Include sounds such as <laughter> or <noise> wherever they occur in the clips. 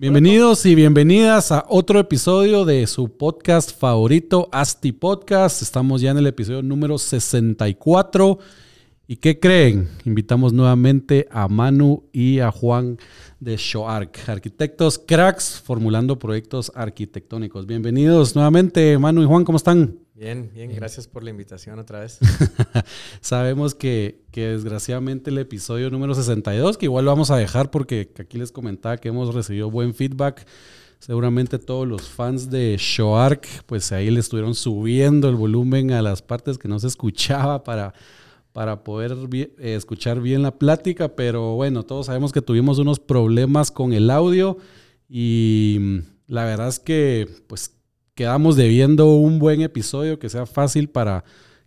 Bienvenidos y bienvenidas a otro episodio de su podcast favorito, Asti Podcast. Estamos ya en el episodio número 64. ¿Y qué creen? Invitamos nuevamente a Manu y a Juan de Shoark, arquitectos cracks formulando proyectos arquitectónicos. Bienvenidos nuevamente, Manu y Juan, ¿cómo están? Bien, bien, gracias por la invitación otra vez. <laughs> Sabemos que, que, desgraciadamente el episodio número 62, que igual lo vamos a dejar porque aquí les comentaba que hemos recibido buen feedback. Seguramente todos los fans de Shoark, pues ahí le estuvieron subiendo el volumen a las partes que no se escuchaba para para poder eh, escuchar bien la plática, pero bueno, todos sabemos que tuvimos unos problemas con el audio y la verdad es que pues quedamos debiendo un buen episodio que sea fácil para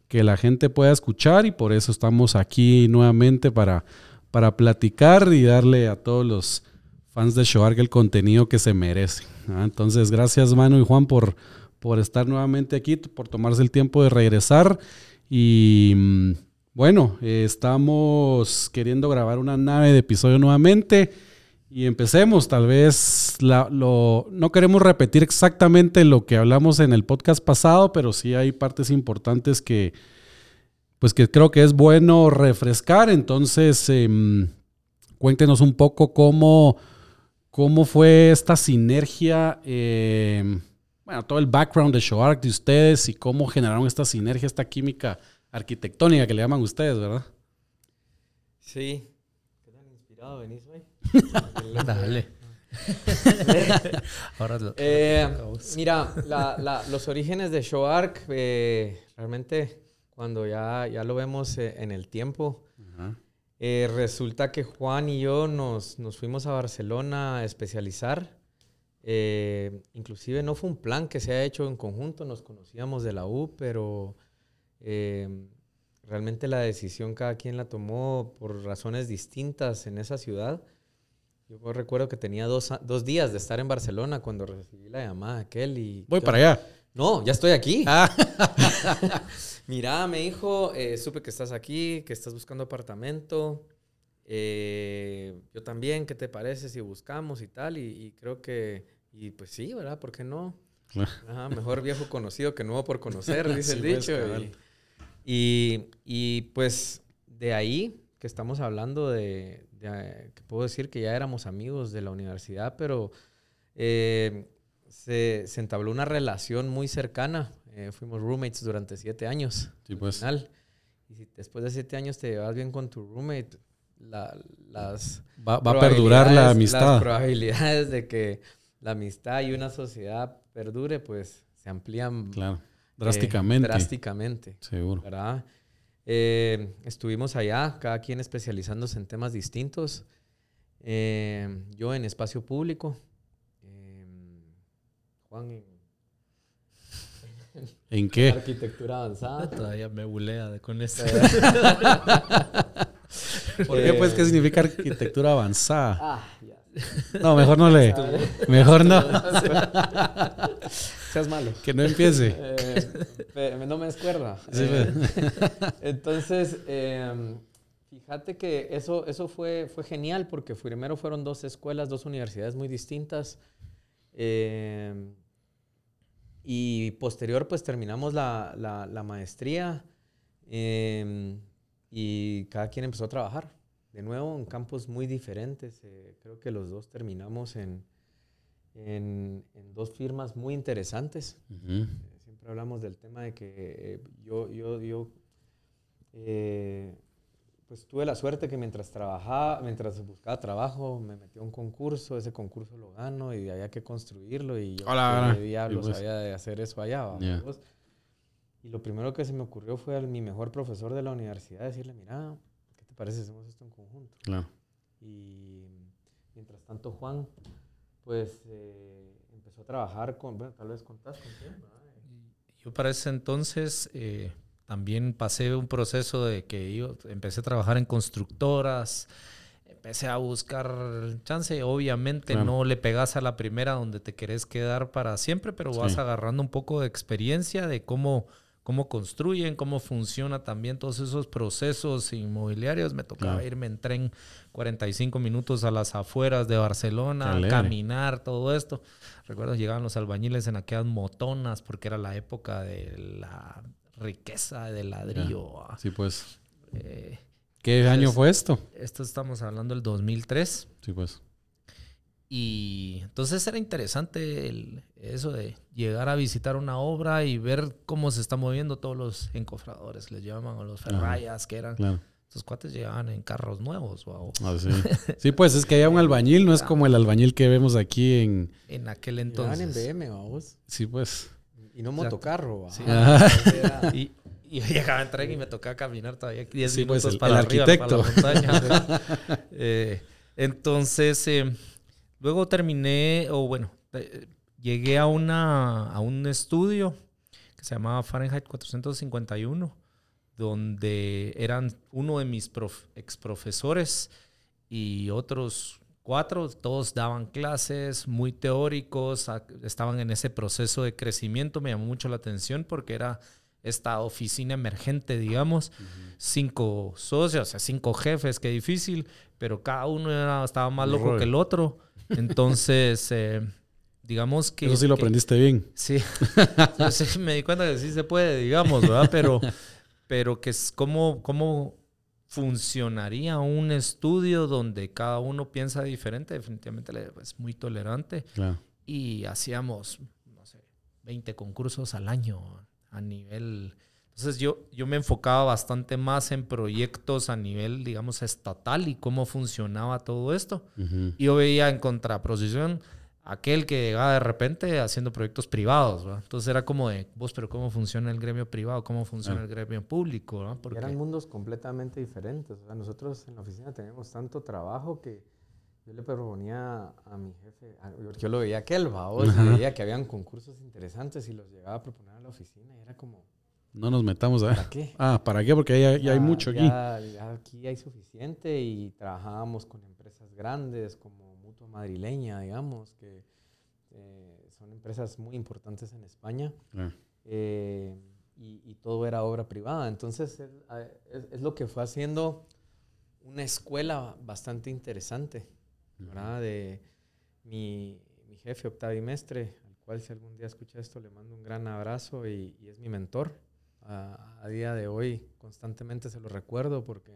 que la gente pueda escuchar y por eso estamos aquí nuevamente para, para platicar y darle a todos los fans de Shoark el contenido que se merecen. Entonces, gracias Manu y Juan por, por estar nuevamente aquí, por tomarse el tiempo de regresar y mm, bueno, estamos queriendo grabar una nave de episodio nuevamente y empecemos. Tal vez no queremos repetir exactamente lo que hablamos en el podcast pasado, pero sí hay partes importantes que, pues que creo que es bueno refrescar. Entonces, em, cuéntenos un poco cómo, cómo fue esta sinergia. Em, bueno, todo el background de ShowArk de ustedes y cómo generaron esta sinergia, esta química arquitectónica que le llaman ustedes, ¿verdad? Sí. ¿Qué tan inspirado venís hoy? <laughs> Dale. <laughs> Ahora eh, mira, los orígenes de ShowArk, eh, realmente cuando ya, ya lo vemos eh, en el tiempo, resulta que Juan y yo nos, nos fuimos a Barcelona a especializar. inclusive no fue un plan que se ha hecho en conjunto, nos conocíamos de la U, pero realmente la decisión cada quien la tomó por razones distintas en esa ciudad. Yo recuerdo que tenía dos, dos días de estar en Barcelona cuando recibí la llamada aquel y... Voy para allá. No, ya estoy aquí. Ah. <laughs> Mira, me dijo, eh, supe que estás aquí, que estás buscando apartamento. Eh, yo también, ¿qué te parece si buscamos y tal? Y, creo que, y pues sí, ¿verdad? ¿Por qué no? mejor viejo conocido que nuevo por conocer, <laughs> dice el pues, dicho. Y, pues de ahí que estamos hablando de, que puedo decir que ya éramos amigos de la universidad, pero eh, se, entabló una relación muy cercana. Eh, fuimos roommates durante siete años. Sí, pues. Y si después de siete años te llevas bien con tu roommate, las... Va, va a perdurar la amistad. Las probabilidades de que la amistad y una sociedad perdure, pues se amplían. Claro Drásticamente. drásticamente. Seguro. ¿verdad? Eh, estuvimos allá, cada quien especializándose en temas distintos. Eh, yo en espacio público. Eh, Juan en... <laughs> ¿En qué? Arquitectura avanzada. Todavía me bulea con esto. <laughs> ¿Por qué? Pues, ¿qué significa arquitectura avanzada? Ah, ya. No, mejor no le. Mejor no. <laughs> Seas malo. Que no empiece. <laughs> Eh, no me descuerda. Eh, <laughs> entonces, em, fíjate que eso, eso fue, fue genial porque primero fueron dos escuelas, dos universidades muy distintas. Em, y posterior, pues terminamos la, la maestría em, y cada quien empezó a trabajar de nuevo en campos muy diferentes. Eh, creo que los dos terminamos en, en, dos firmas muy interesantes. Eh, siempre hablamos del tema de que eh, yo, yo, yo pues tuve la suerte que mientras trabajaba, mientras buscaba trabajo, me metí a un concurso, ese concurso lo gano y había que construirlo y yo Hola, de diablos pues. había de hacer eso allá. Y lo primero que se me ocurrió fue a mi mejor profesor de la universidad decirle, mira, parece que hacemos esto en conjunto? Claro. Y mientras tanto Juan, pues eh, empezó a trabajar con, bueno, tal vez contás con quién, yo para ese entonces eh, también pasé un proceso de que yo empecé a trabajar en constructoras, empecé a buscar chance. Obviamente Claro. no le pegas a la primera donde te querés quedar para siempre, pero vas agarrando un poco de experiencia de cómo, cómo construyen, cómo funciona también todos esos procesos inmobiliarios. Me tocaba Claro. irme en tren 45 minutos a las afueras de Barcelona, caminar, todo esto. Recuerdo llegaban los albañiles en aquellas motonas porque era la época de la riqueza del ladrillo. Sí, pues. Eh, ¿Qué año fue esto? esto estamos hablando del 2003. Sí, pues. Y entonces era interesante el- eso de llegar a visitar una obra y ver cómo se están moviendo todos los encofradores, les llaman, o los ferrayas, que eran. Claro. Estos cuates llegaban en carros nuevos, wow. Ah, sí. <laughs> Sí, pues es que haya un albañil, no es como el albañil que vemos aquí en. En aquel Llegaban en entonces. BM, vamos. Sí, pues. Y no motocarro. Sí. <laughs> Y, y yo llegaba en tren y me tocaba caminar todavía 10 Sí, pues, minutos el- para el arriba, arquitecto. para la montaña. <laughs> Eh, entonces, eh, luego terminé, o bueno, eh, llegué a, una, a un estudio que se llamaba Fahrenheit 451, donde eran uno de mis prof- exprofesores y otros cuatro, todos daban clases muy teóricos, estaban en ese proceso de crecimiento, me llamó mucho la atención porque era esta oficina emergente, digamos, cinco socios, o sea, cinco jefes, qué difícil, pero cada uno era- estaba más loco que el otro. Entonces, <laughs> eh, digamos que... Eso sí lo que- aprendiste bien. Sí, me di cuenta que sí se puede, digamos, ¿verdad? Pero, pero que es cómo, cómo funcionaría un estudio donde cada uno piensa diferente, definitivamente es muy tolerante Claro. y hacíamos, no sé, 20 concursos al año a nivel... Entonces yo, yo me enfocaba bastante más en proyectos a nivel, digamos, estatal y cómo funcionaba todo esto. Ujú. Y yo veía en contraposición aquel que llegaba de repente haciendo proyectos privados, ¿verdad? Entonces era como de, vos, pero ¿cómo funciona el gremio privado? ¿Cómo funciona Ah. el gremio público? Porque Eran mundos completamente diferentes. O sea, nosotros en la oficina teníamos tanto trabajo que yo le proponía a mi jefe, a- yo lo veía aquel, vos, y veía que habían concursos interesantes y los llegaba a proponer a la oficina y era como, No nos metamos, ¿eh? ¿para qué? Ah, ¿para qué? Porque ya, ya hay mucho aquí. Ya, aquí hay suficiente y trabajábamos con empresas grandes como Mutua Madrileña, digamos, que eh, son empresas muy importantes en España Claro. eh, y, y todo era obra privada. Entonces es, a- es- es lo que fue haciendo una escuela bastante interesante, ¿verdad? De mi, mi jefe Octavio Mestre, al cual si algún día escucha esto le mando un gran abrazo y, y es mi mentor. A, a día de hoy constantemente se lo recuerdo porque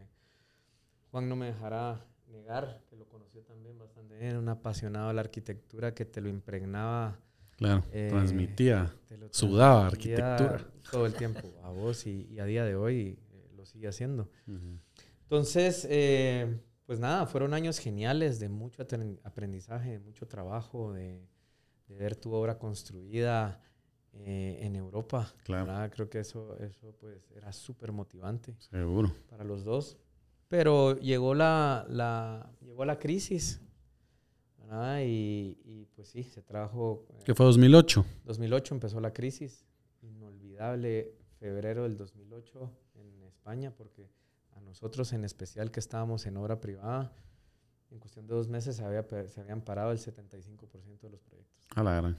Juan no me dejará negar que lo conoció también bastante bien, un apasionado de la arquitectura que te lo impregnaba Claro. Eh, Transmitía. te lo Sudaba transmitía arquitectura. Todo el tiempo a vos y, y a día de hoy eh, lo sigue haciendo. Ujú. Entonces, eh, pues nada, fueron años geniales de mucho aprendizaje, de mucho trabajo, de, de ver tu obra construida eh, en Europa. Claro. ¿verdad? Creo que eso, eso pues era súper motivante Seguro. para los dos. Pero llegó la, la, llegó la crisis. Y, y, pues sí, se trajo... eh, ¿Qué fue 2008? 2008 empezó la crisis, inolvidable febrero del 2008 en España, porque a nosotros en especial que estábamos en obra privada, en cuestión de dos meses se, había, se habían parado el 75% de los proyectos. A la gran.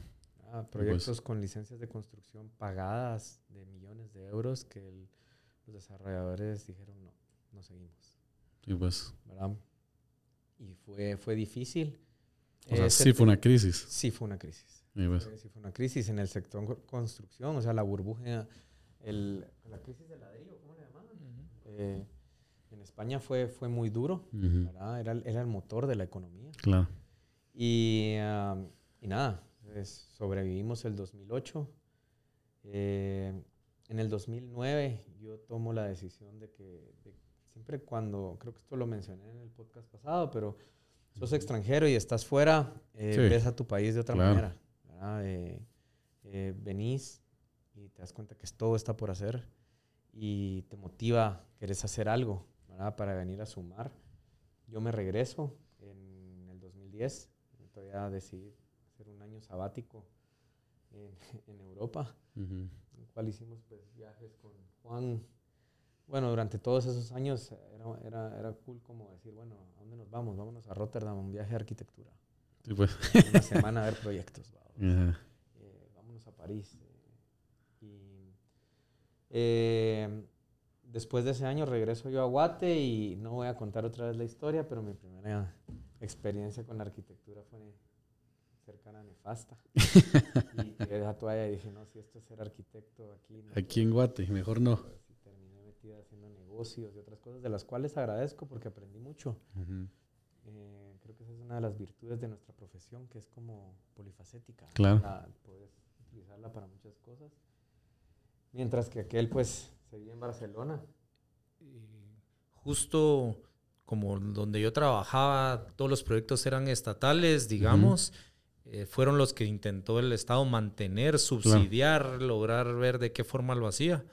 Ah, proyectos con licencias de construcción pagadas de millones de euros que el- los desarrolladores dijeron no, no seguimos. Sí, pues. ¿verdad? Y fue, fue difícil. O sea, Ese sí fue una crisis. Sí fue una crisis. Sí, pues. Fue- sí fue una crisis en el sector co- construcción, o sea, la burbuja, el, la crisis del ladrillo, ¿cómo le llamaban? Eh, en España fue, fue muy duro. Era, el- era el motor de la economía. Claro. Y, y nada, sobrevivimos el 2008. Eh, en el 2009 yo tomo la decisión de que de- siempre cuando, creo que esto lo mencioné en el podcast pasado, pero sos extranjero y estás fuera, eh, Sí. ves a tu país de otra Claro. manera. Eh, eh, venís y te das cuenta que todo está por hacer y te motiva, querés hacer algo ¿verdad? para venir a sumar. Yo me regreso en el 2010, todavía decidí hacer un año sabático en, <laughs> en Europa. En el cual hicimos pues, viajes con Juan. Bueno, durante todos esos años era, era, era cool como decir, bueno, ¿a dónde nos vamos? Vámonos a Rotterdam, un viaje de arquitectura. Sí, pues. Una semana a ver proyectos. Eh, vámonos a París. eh, y eh, después de ese año regreso yo a Guate y no voy a contar otra vez la historia, pero mi primera experiencia con la arquitectura fue cercana a nefasta. <laughs> y tiré la toalla y dije, no, si esto es ser arquitecto aquí. no Aquí en Guate, mejor no. y terminé metida haciendo negocios y otras cosas de las cuales agradezco porque aprendí mucho. Ujú. Eh, creo que esa es una de las virtudes de nuestra profesión, que es como polifacética. Claro. La- puedes utilizarla para muchas cosas. Mientras que aquel, pues, seguía en Barcelona. Y justo como donde yo trabajaba, todos los proyectos eran estatales, digamos, eh, fueron los que intentó el Estado mantener, subsidiar, lograr ver de qué forma lo hacía.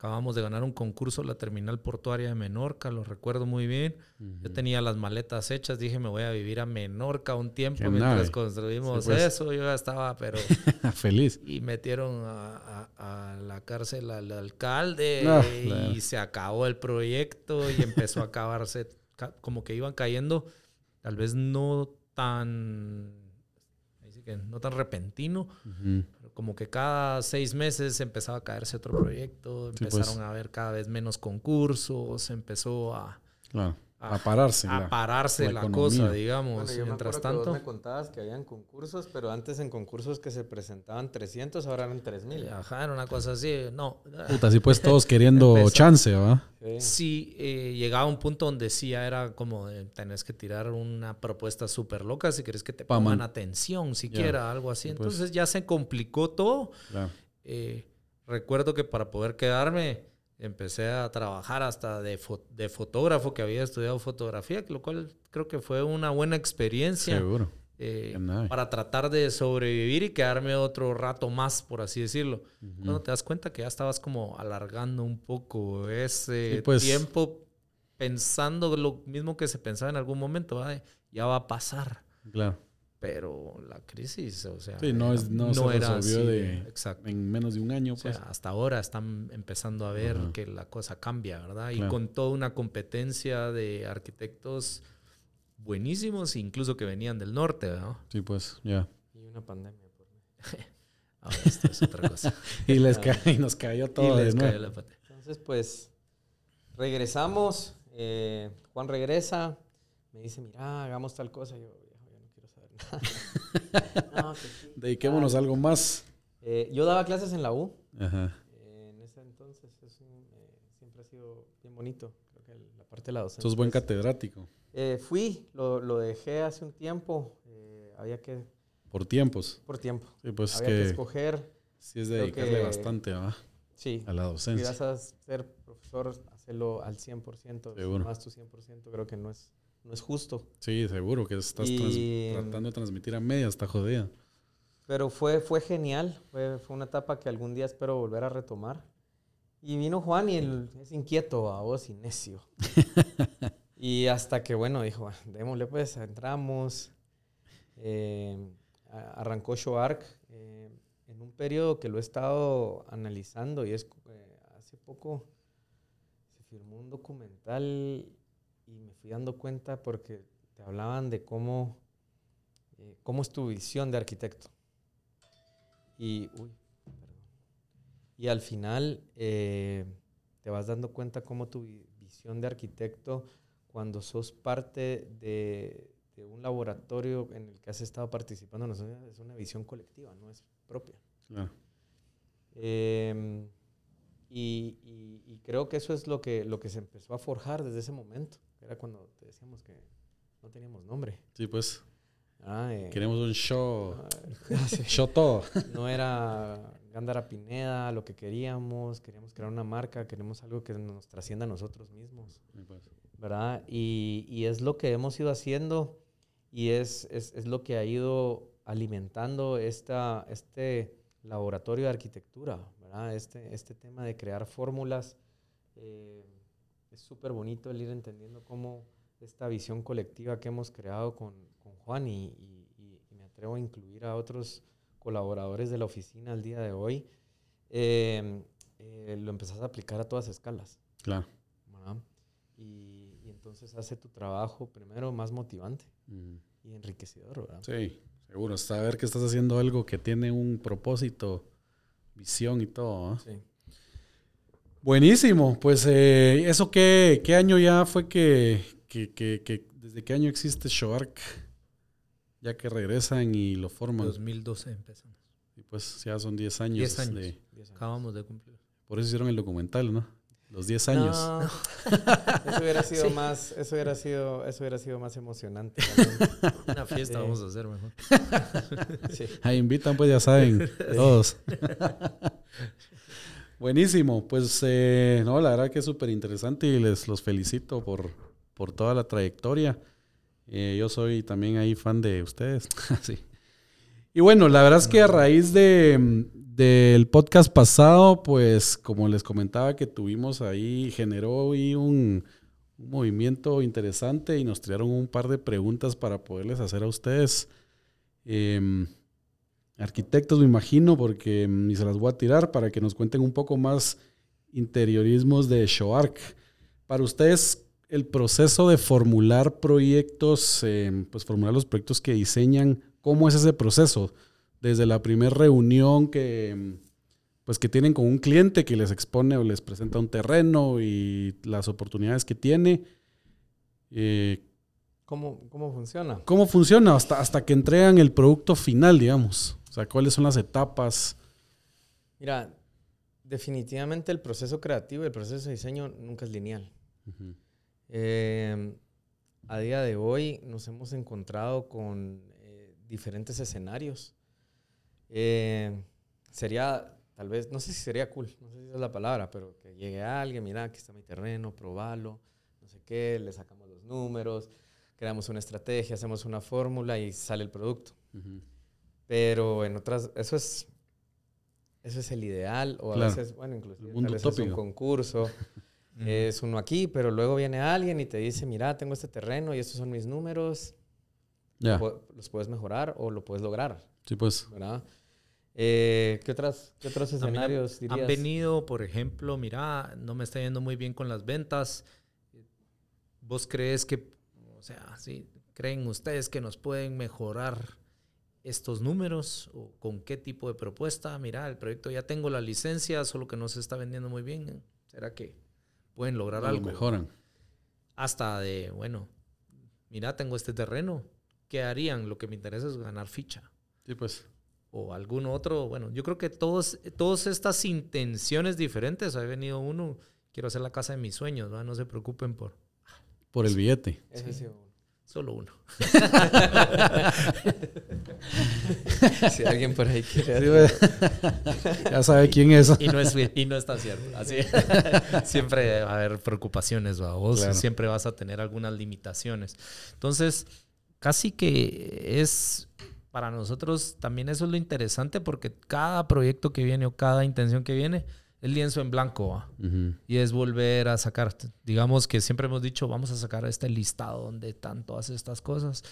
Acabamos de ganar un concurso, la terminal portuaria de Menorca, lo recuerdo muy bien. Yo tenía las maletas hechas, dije me voy a vivir a Menorca un tiempo Qué mientras nave. construimos Sí, pues. eso. Yo ya estaba, pero <laughs> Feliz. y metieron a, a- a la cárcel al alcalde Ah, y claro. se acabó el proyecto y empezó a acabarse, ca- como que iban cayendo, tal vez no tan, no tan repentino, pero como que cada seis meses empezaba a caerse otro proyecto, Sí, empezaron pues. a haber cada vez menos concursos, empezó a, Claro. A- A pararse. a la- pararse la cosa, digamos. Bueno, yo me Mientras acuerdo que vos tanto, me contabas que habían concursos, pero antes en concursos que se presentaban 300, ahora eran 3000. ajá, era una cosa así, no. Puta, así pues <laughs> todos queriendo chance, ¿va? Sí. Sí, eh, llegaba un punto donde sí ya era como de, tenés que tirar una propuesta súper loca si querés que te pongan man- atención, siquiera, algo así. Sí, pues. Entonces ya se complicó todo. Eh, recuerdo que para poder quedarme empecé a trabajar hasta de, fo- de fotógrafo, que había estudiado fotografía, lo cual creo que fue una buena experiencia Seguro. eh, para tratar de sobrevivir y quedarme otro rato más, por así decirlo. Cuando te das cuenta que ya estabas como alargando un poco ese Sí, pues. tiempo pensando lo mismo que se pensaba en algún momento, ¿va? De, ya va a pasar. Claro. Pero la crisis, o sea, Sí, no, es, no, se resolvió así de, exacto. en menos de un año, O sea, pues. hasta ahora están empezando a ver Ajá. que la cosa cambia, ¿verdad? Y Claro. con toda una competencia de arquitectos buenísimos, incluso que venían del norte, ¿verdad? Sí, pues, ya. Y una pandemia. por. <laughs> Ahora esto es otra cosa. <laughs> Y, les ca- y nos cayó todo y les cayó la pata. Entonces, pues, regresamos. eh, Juan regresa. Me dice, mira, hagamos tal cosa. Yo <laughs> no que sí, Dediquémonos a algo más. Eh, yo daba clases en la U. Ajá. Eh, en ese entonces es un, eh, siempre ha sido bien bonito. Creo que la parte de la docencia. Sos buen catedrático. Eh, fui, lo, lo dejé hace un tiempo. eh, había que, Por tiempos. por tiempo, Sí, pues había que, que escoger. sí es dedicarle que- bastante ¿va? Sí, a la si docencia. vas a ser profesor, hacerlo al 100%, si Seguro. más tu 100%, creo que no es, no es justo. Sí, seguro que estás Y- tratando de transmitir a media, está jodida. Pero fue, fue genial, fue, fue una etapa que algún día espero volver a retomar. Y vino Juan y él es inquieto a vos y necio. <laughs> y hasta que, bueno, dijo, "Ah, démosle pues, entramos. Eh, a- arrancó Shoark eh, en un periodo que lo he estado analizando y es eh, hace poco se firmó un documental fui dando cuenta porque te hablaban de cómo, eh, cómo es tu visión de arquitecto. Y, uy, y al final eh, te vas dando cuenta cómo tu vi- visión de arquitecto, cuando sos parte de, de un laboratorio en el que has estado participando, no es una- visión colectiva, no es propia. Claro. Em, y, y- y creo que eso es lo que, lo que se empezó a forjar desde ese momento. Era cuando te decíamos que no teníamos nombre. Sí, pues Ah, eh, queremos un show. <laughs> ah, sí. Show todo. No era Gándara Pineda lo que queríamos, queríamos crear una marca, queremos algo que nos trascienda a nosotros mismos, Sí, pues. ¿verdad? Y, y es lo que hemos ido haciendo y es, es, es lo que ha ido alimentando esta, este laboratorio de arquitectura, ¿verdad? Este, este tema de crear fórmulas. eh, es súper bonito el ir entendiendo cómo esta visión colectiva que hemos creado con, con Juan y, y- me atrevo a incluir a otros colaboradores de la oficina al día de hoy, eh, eh, lo empezás a aplicar a todas escalas. Claro. Y, y entonces hace tu trabajo primero más motivante y enriquecedor, ¿verdad? Sí, seguro. Saber que estás haciendo algo que tiene un propósito, visión y todo. ¿ah? Sí. Buenísimo. Pues, eh, ¿eso qué, qué año ya fue que, que, que- que- ¿Desde qué año existe Shoark? Ya que regresan y lo forman. 2012 empezamos. Y pues ya son 10 años. 10 años. de- Diez años. Acabamos de cumplir. por eso hicieron el documental, ¿no? Los 10 años. No, <laughs> eso hubiera sido más, eso hubiera sido, eso hubiera sido más emocionante. <laughs> también. Una fiesta Sí. vamos a hacer mejor. <laughs> Sí. Ahí invitan, pues ya saben, todos. Buenísimo, pues eh, no, la verdad que es súper interesante y les los felicito por, por toda la trayectoria. Eh, yo soy también ahí fan de ustedes. sí. Y bueno, la verdad es que a raíz de, del podcast pasado, pues como les comentaba que tuvimos ahí, generó ahí un, un movimiento interesante y nos tiraron un par de preguntas para poderles hacer a ustedes. Em, arquitectos, me imagino, porque mm, ni se las voy a tirar para que nos cuenten un poco más interiorismos de Shoark. Para ustedes, el proceso de formular proyectos, em, pues formular los proyectos que diseñan, ¿cómo es ese proceso? Desde la primera reunión que, pues que tienen con un cliente que les expone o les presenta un terreno y las oportunidades que tiene. eh, ¿Cómo, ¿Cómo funciona? ¿Cómo funciona hasta, hasta que entregan el producto final, digamos? O sea, ¿cuáles son las etapas? Mira, definitivamente el proceso creativo y el proceso de diseño nunca es lineal. Eh, a día de hoy nos hemos encontrado con diferentes escenarios. Eh, sería, tal vez, no sé si sería cool, no sé si es la palabra, pero que llegue alguien, mira, aquí está mi terreno, probalo, no sé qué, le sacamos los números, creamos una estrategia, hacemos una fórmula y sale el producto. Pero en otras, eso es, eso es el ideal, o a Claro. veces, bueno, inclusive El mundo tal vez es un concurso, <laughs> es uno aquí, pero luego viene alguien y te dice, mira, tengo este terreno y estos son mis números, Los puedes mejorar o lo puedes lograr, sí, pues. ¿verdad? Eh, ¿qué, otras, ¿Qué otros escenarios han, dirías? han venido, por ejemplo, mira, no me está yendo muy bien con las ventas. ¿Vos crees que, o sea, sí, creen ustedes que nos pueden mejorar estos números? ¿O con qué tipo de propuesta? Mira, el proyecto ya tengo la licencia, solo que no se está vendiendo muy bien. ¿Será que pueden lograr Lo algo? mejoran. Hasta de, bueno, mira, tengo este terreno. ¿Qué harían? Lo que me interesa es ganar ficha Sí, pues. o algún otro. Bueno, yo creo que todos, todas estas intenciones diferentes, ha venido uno, quiero hacer la casa de mis sueños, ¿verdad? no se preocupen por Por el billete. Sí, solo uno. <laughs> si alguien por ahí quiere Sí, <laughs> ya sabe quién es. Y no, es, y no está cierto. Así, <laughs> siempre va a haber preocupaciones, ¿va? vos Claro. siempre vas a tener algunas limitaciones. Entonces, casi que es para nosotros también eso es lo interesante porque cada proyecto que viene o cada intención que viene es lienzo en blanco. ¿va? Ujú. Y es volver a sacar, digamos que siempre hemos dicho, vamos a sacar este listado donde están todas estas cosas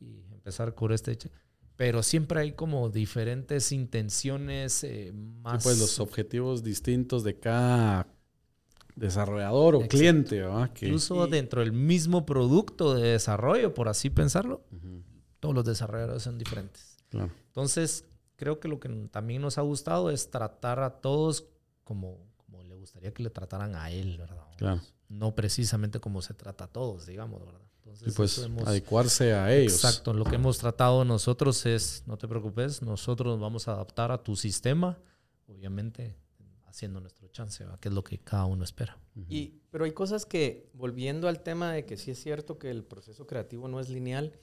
y empezar con este. che- Pero siempre hay como diferentes intenciones eh, Sí, más. pues los objetivos distintos de cada desarrollador o Exacto. cliente, ¿verdad? Que, Incluso Y- dentro del mismo producto de desarrollo, por así pensarlo, Ujú, todos los desarrolladores son diferentes. claro. Entonces, creo que lo que también nos ha gustado es tratar a todos como, como le gustaría que le trataran a él, ¿verdad? Claro. No precisamente como se trata a todos, digamos, ¿verdad? Entonces, Sí, pues hemos- adecuarse a ellos. Exacto, lo que hemos tratado nosotros es, no te preocupes, nosotros nos vamos a adaptar a tu sistema, obviamente haciendo nuestro chance, ¿va? que es lo que cada uno espera. Y, pero hay cosas que, volviendo al tema de que sí es cierto que el proceso creativo no es lineal,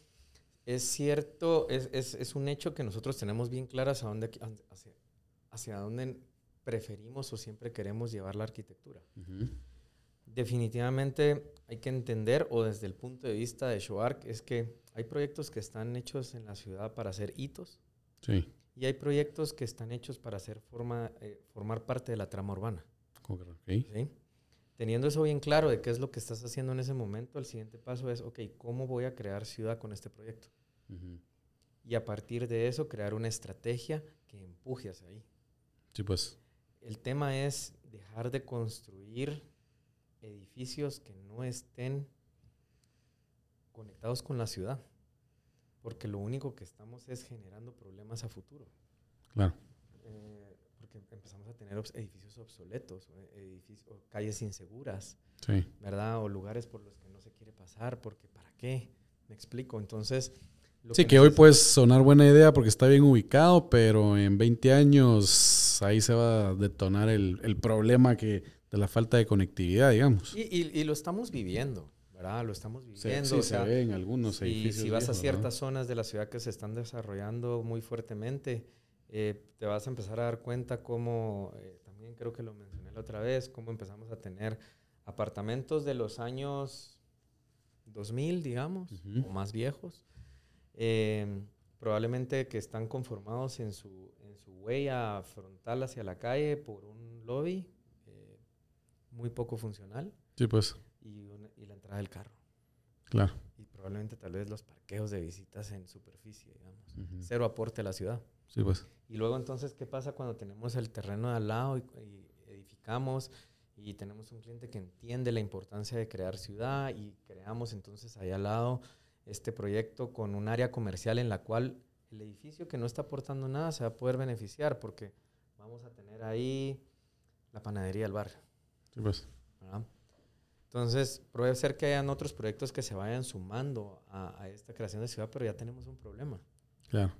es cierto, es, es, es un hecho que nosotros tenemos bien claras a dónde, hacia, hacia dónde preferimos o siempre queremos llevar la arquitectura. Ujú. Definitivamente hay que entender, o desde el punto de vista de Shoark, es que hay proyectos que están hechos en la ciudad para hacer hitos Sí, y hay proyectos que están hechos para hacer forma, eh, formar parte de la trama urbana. Teniendo eso bien claro de qué es lo que estás haciendo en ese momento, el siguiente paso es, ok, ¿cómo voy a crear ciudad con este proyecto? Y a partir de eso, crear una estrategia que empuje hacia ahí. Sí, pues. el tema es dejar de construir edificios que no estén conectados con la ciudad, porque lo único que estamos es generando problemas a futuro. Claro. Eh, porque empezamos a tener edificios obsoletos, edificios, calles inseguras, sí. ¿verdad? O lugares por los que no se quiere pasar, porque ¿para qué? Me explico. Entonces... sí, que, hoy puede sonar buena idea porque está bien ubicado, pero en 20 años ahí se va a detonar el, el problema que, de la falta de conectividad, digamos. Y, y, lo estamos viviendo. ¿Verdad? Lo estamos viviendo. Sí, se ve en algunos edificios. Y si vas a ciertas zonas de la ciudad que se están desarrollando muy fuertemente, eh, te vas a empezar a dar cuenta cómo, eh, también creo que lo mencioné la otra vez, cómo empezamos a tener apartamentos de los años 2000, digamos, o más viejos, em, probablemente que están conformados en su, en su huella frontal hacia la calle por un lobby eh, muy poco funcional. Sí, pues. Y, entrada del carro. Claro. Y probablemente tal vez los parqueos de visitas en superficie, digamos. Cero aporte a la ciudad. Sí, pues. Y luego entonces, ¿qué pasa cuando tenemos el terreno de al lado y, edificamos y tenemos un cliente que entiende la importancia de crear ciudad y creamos entonces ahí al lado este proyecto con un área comercial en la cual el edificio que no está aportando nada se va a poder beneficiar porque vamos a tener ahí la panadería del barrio. Sí, pues. Entonces, puede ser que hayan otros proyectos que se vayan sumando a, a esta creación de ciudad, pero ya tenemos un problema. Claro.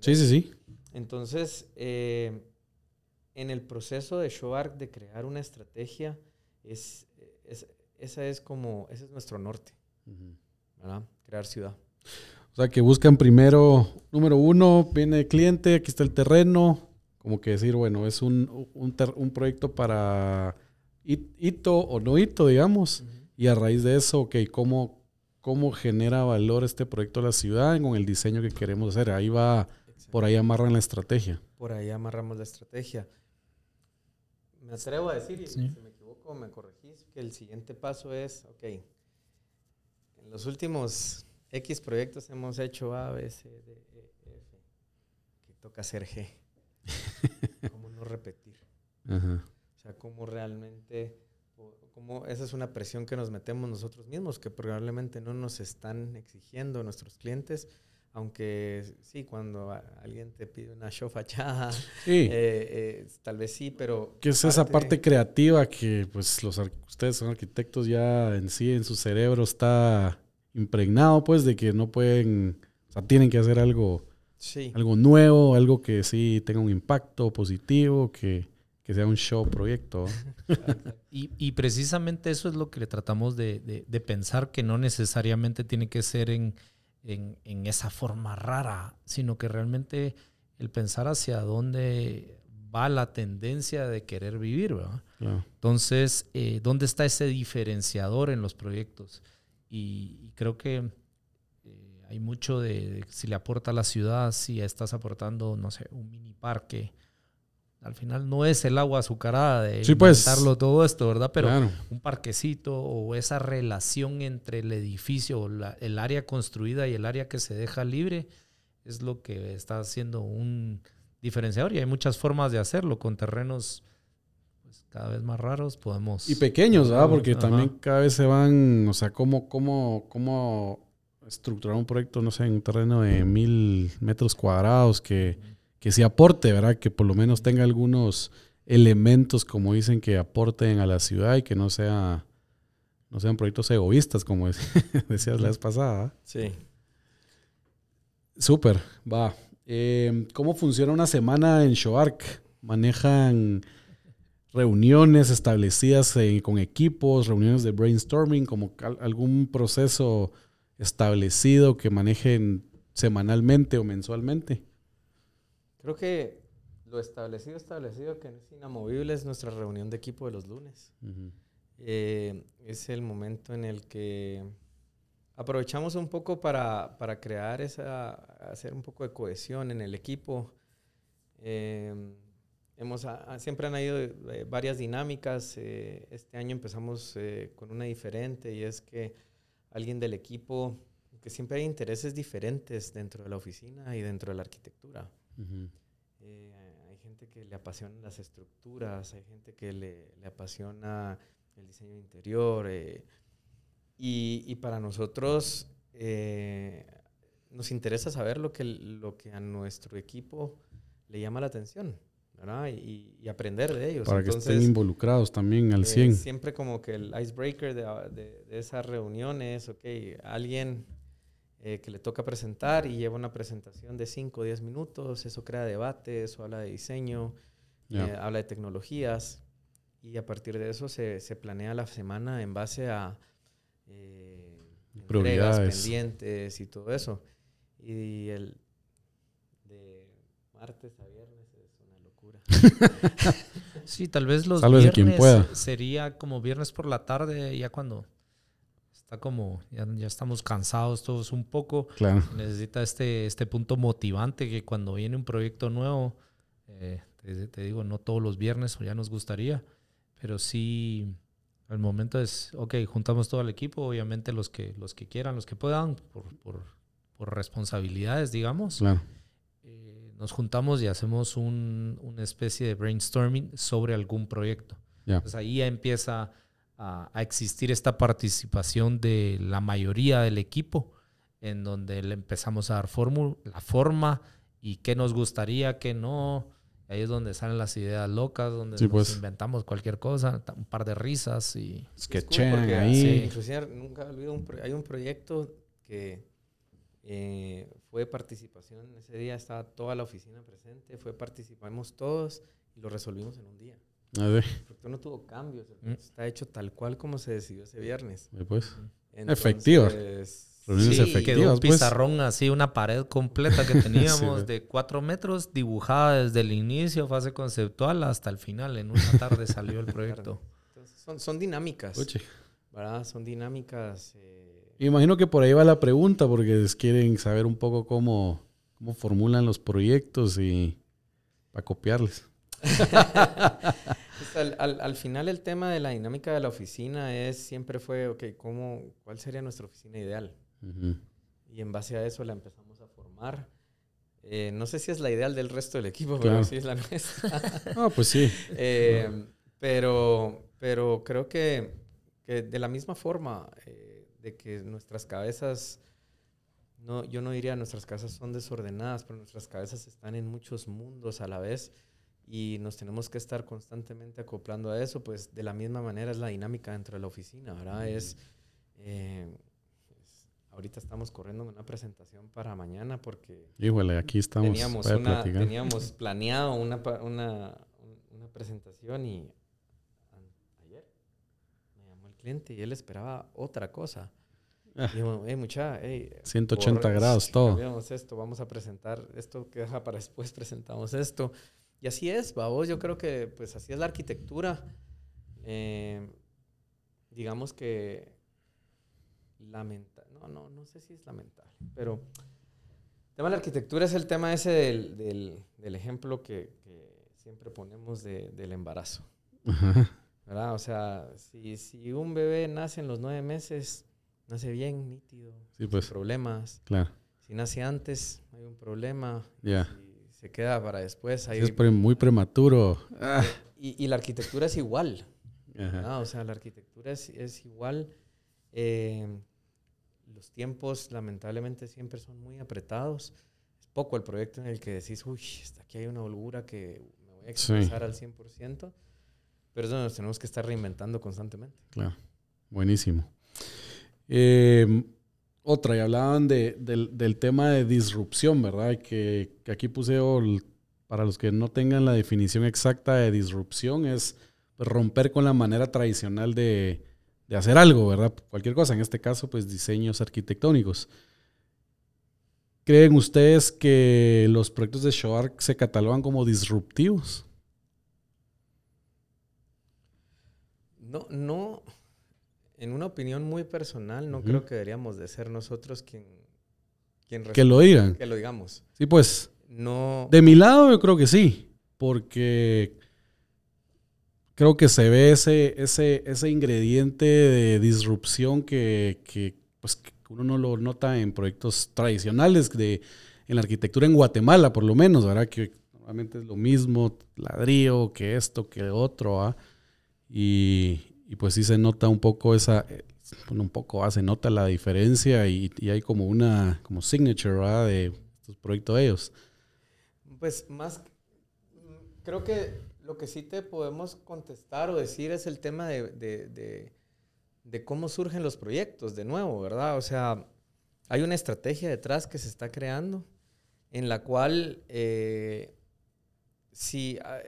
sí, sí, sí. Entonces, eh, en el proceso de ShowArc de crear una estrategia, es, es, esa es como, ese es nuestro norte, ¿verdad? Crear ciudad. O sea, que buscan primero, número uno, viene el cliente, aquí está el terreno, como que decir, bueno, es un, un, un proyecto para hito o no hito, digamos, y a raíz de eso, ok, ¿cómo, cómo genera valor este proyecto a la ciudad con el diseño que queremos hacer. Ahí va, por ahí amarran la estrategia. Por ahí amarramos la estrategia. Me atrevo a decir, y si me equivoco, me corregís, que el siguiente paso es, ok, en los últimos X proyectos hemos hecho A, B, C, D, E, F, que toca hacer G. <laughs> ¿Cómo no repetir? O sea, cómo realmente como esa es una presión que nos metemos nosotros mismos, que probablemente no nos están exigiendo nuestros clientes, aunque sí, cuando alguien te pide una show fachada, eh, eh, tal vez sí, pero... Que es esa parte creativa que pues los ustedes son arquitectos ya en sí, en su cerebro está impregnado pues de que no pueden, o sea, tienen que hacer algo, algo nuevo, algo que sí tenga un impacto positivo, que que sea un show proyecto. <laughs> y, precisamente eso es lo que le tratamos de, pensar, que no necesariamente tiene que ser en, esa forma rara, sino que realmente el pensar hacia dónde va la tendencia de querer vivir. Entonces, eh, ¿dónde está ese diferenciador en los proyectos? Y, creo que eh, hay mucho de, si le aporta a la ciudad, si estás aportando, no sé, un mini parque al final no es el agua azucarada de sí, pues, todo esto, ¿verdad? Pero un parquecito o esa relación entre el edificio, el área construida y el área que se deja libre es lo que está haciendo un diferenciador y hay muchas formas de hacerlo. Con terrenos pues, cada vez más raros podemos y pequeños, ¿verdad? Porque también cada vez se van, o sea, cómo cómo cómo estructurar un proyecto, no sé, en un terreno de mil metros cuadrados que que sí aporte, ¿verdad? Que por lo menos tenga algunos elementos, como dicen, que aporten a la ciudad y que no sea no sean proyectos egoístas, como <laughs> decías la vez pasada. Sí. Súper, va. Em, ¿Cómo funciona una semana en Shoark? ¿Manejan reuniones establecidas con equipos, reuniones de brainstorming, como algún proceso establecido que manejen semanalmente o mensualmente? Creo que lo establecido, establecido, que es inamovible, es nuestra reunión de equipo de los lunes. Eh, es el momento en el que aprovechamos un poco para, para, crear esa, hacer un poco de cohesión en el equipo. Eh, hemos, siempre han habido eh, varias dinámicas. este año empezamos con una diferente y es que alguien del equipo, que siempre hay intereses diferentes dentro de la oficina y dentro de la arquitectura. Eh, hay gente que le apasiona las estructuras, hay gente que le, le apasiona el diseño interior. eh, y, y para nosotros eh, nos interesa saber lo que, lo que a nuestro equipo le llama la atención, ¿verdad? Y, y aprender de ellos. Para que Entonces, estén involucrados también al eh, 100. siempre como que el icebreaker de, de, de esas reuniones, ok, alguien eh, que le toca presentar y lleva una presentación de 5 o 10 minutos, eso crea debate, eso habla de diseño, Ya. eh, habla de tecnologías y a partir de eso se, se planea la semana en base a eh, entregas, pendientes y todo eso. Y el de martes a viernes es una locura. <laughs> Sí, tal vez los Sálvese viernes quien pueda. sería como viernes por la tarde, ya cuando está como, ya, ya estamos cansados todos un poco. Claro. Necesita este, este punto motivante que cuando viene un proyecto nuevo, eh, te, te digo, no todos los viernes o ya nos gustaría, pero sí, el momento es, ok, juntamos todo el equipo, obviamente los que, los que quieran, los que puedan, por, por, por responsabilidades, digamos. Claro. Eh, nos juntamos y hacemos un- una especie de brainstorming sobre algún proyecto. Ya. Entonces ahí ya empieza a, a existir esta participación de la mayoría del equipo, en donde le empezamos a dar formu- la forma y qué nos gustaría, qué no. Ahí es donde salen las ideas locas, donde Sí, nos pues. inventamos cualquier cosa, un par de risas y... Es cool Sketchean porque, ahí. sí, inclusive nunca olvido, un hay un proyecto que eh, fue participación, ese día estaba toda la oficina presente, fue participamos todos y lo resolvimos en un día. A ver, El proyecto no tuvo cambios, Mm. está hecho tal cual como se decidió ese viernes. pues. Entonces, Efectiva. Reuniones Sí, efectivas, quedó un pues. pizarrón así, una pared completa que <laughs> teníamos de cuatro metros, dibujada desde el inicio, fase conceptual, hasta el final. En una tarde salió el <laughs> proyecto. entonces son, son dinámicas. ¿verdad? Son dinámicas. eh, Imagino que por ahí va la pregunta, porque quieren saber un poco cómo, cómo formulan los proyectos y para copiarles. <laughs> Pues al, al- al final el tema de la dinámica de la oficina es siempre fue, ok, ¿cómo, ¿cuál sería nuestra oficina ideal? Y en base a eso la empezamos a formar. Eh, no sé si es la ideal del resto del equipo, Claro. pero sí es la nuestra. <laughs> Ah, pues sí. Eh, pero, pero creo que, que de la misma forma eh, de que nuestras cabezas, no, yo no diría nuestras cabezas son desordenadas, pero nuestras cabezas están en muchos mundos a la vez y nos tenemos que estar constantemente acoplando a eso, pues de la misma manera es la dinámica dentro de la oficina, ¿verdad? Es, eh, es- ahorita estamos corriendo una presentación para mañana porque Híjole, aquí estamos teníamos, una, teníamos planeado una, una, un- una presentación y ayer me llamó el cliente y él esperaba otra cosa. Ah. Y yo, hey, mucha, hey, 180 corre, grados, todo. esto, vamos a presentar esto que deja para después, <laughs> presentamos esto. Y así es, vos yo creo que pues así es la arquitectura. Eh, digamos que lamenta, no, no, no sé si es lamentable, pero el tema de la arquitectura es el tema ese del, del- del ejemplo que, que siempre ponemos de- del embarazo. Ajá. ¿verdad? O sea, si, si un bebé nace en los nueve meses, nace bien, nítido, Sí, sin pues, problemas. claro. Si nace antes, hay un problema. Ya. Si se queda para después, hay... es muy prematuro. Ah. y, y la arquitectura es igual. O sea, la arquitectura es, es igual. Eh, los tiempos, lamentablemente, siempre son muy apretados. Es poco el proyecto en el que decís, uy, hasta aquí hay una holgura que me voy a Sí. expresar al 100%. Pero es donde nos tenemos que estar reinventando constantemente. Claro, buenísimo. Eh, otra, y hablaban de- del, tema de disrupción, ¿verdad? Que, que aquí puse, para los que no tengan la definición exacta de disrupción, es romper con la manera tradicional de, de hacer algo, ¿verdad? Cualquier cosa, en este caso, pues diseños arquitectónicos. ¿Creen ustedes que los proyectos de Shoark se catalogan como disruptivos? No, no, en una opinión muy personal, no creo que deberíamos de ser nosotros quien, quien Que lo digan. que lo digamos. Sí, pues, No, De mi lado, yo creo que sí, porque creo que se ve ese, ese, ese ingrediente de disrupción que, que, pues, que uno no lo nota en proyectos tradicionales, de, en la arquitectura en Guatemala, por lo menos, ¿verdad? Que Normalmente es lo mismo, ladrillo, que esto, que otro, ¿ah? Y, y, pues sí se nota un poco esa, eh, bueno, un poco, ¿ah? se nota la diferencia y, y, hay como una, como signature, ¿ah? De estos proyectos de ellos. Pues más, creo que lo que sí te podemos contestar o decir es el tema de, de, de, de cómo surgen los proyectos, de nuevo, ¿verdad? O sea, hay una estrategia detrás que se está creando en la cual eh, si a,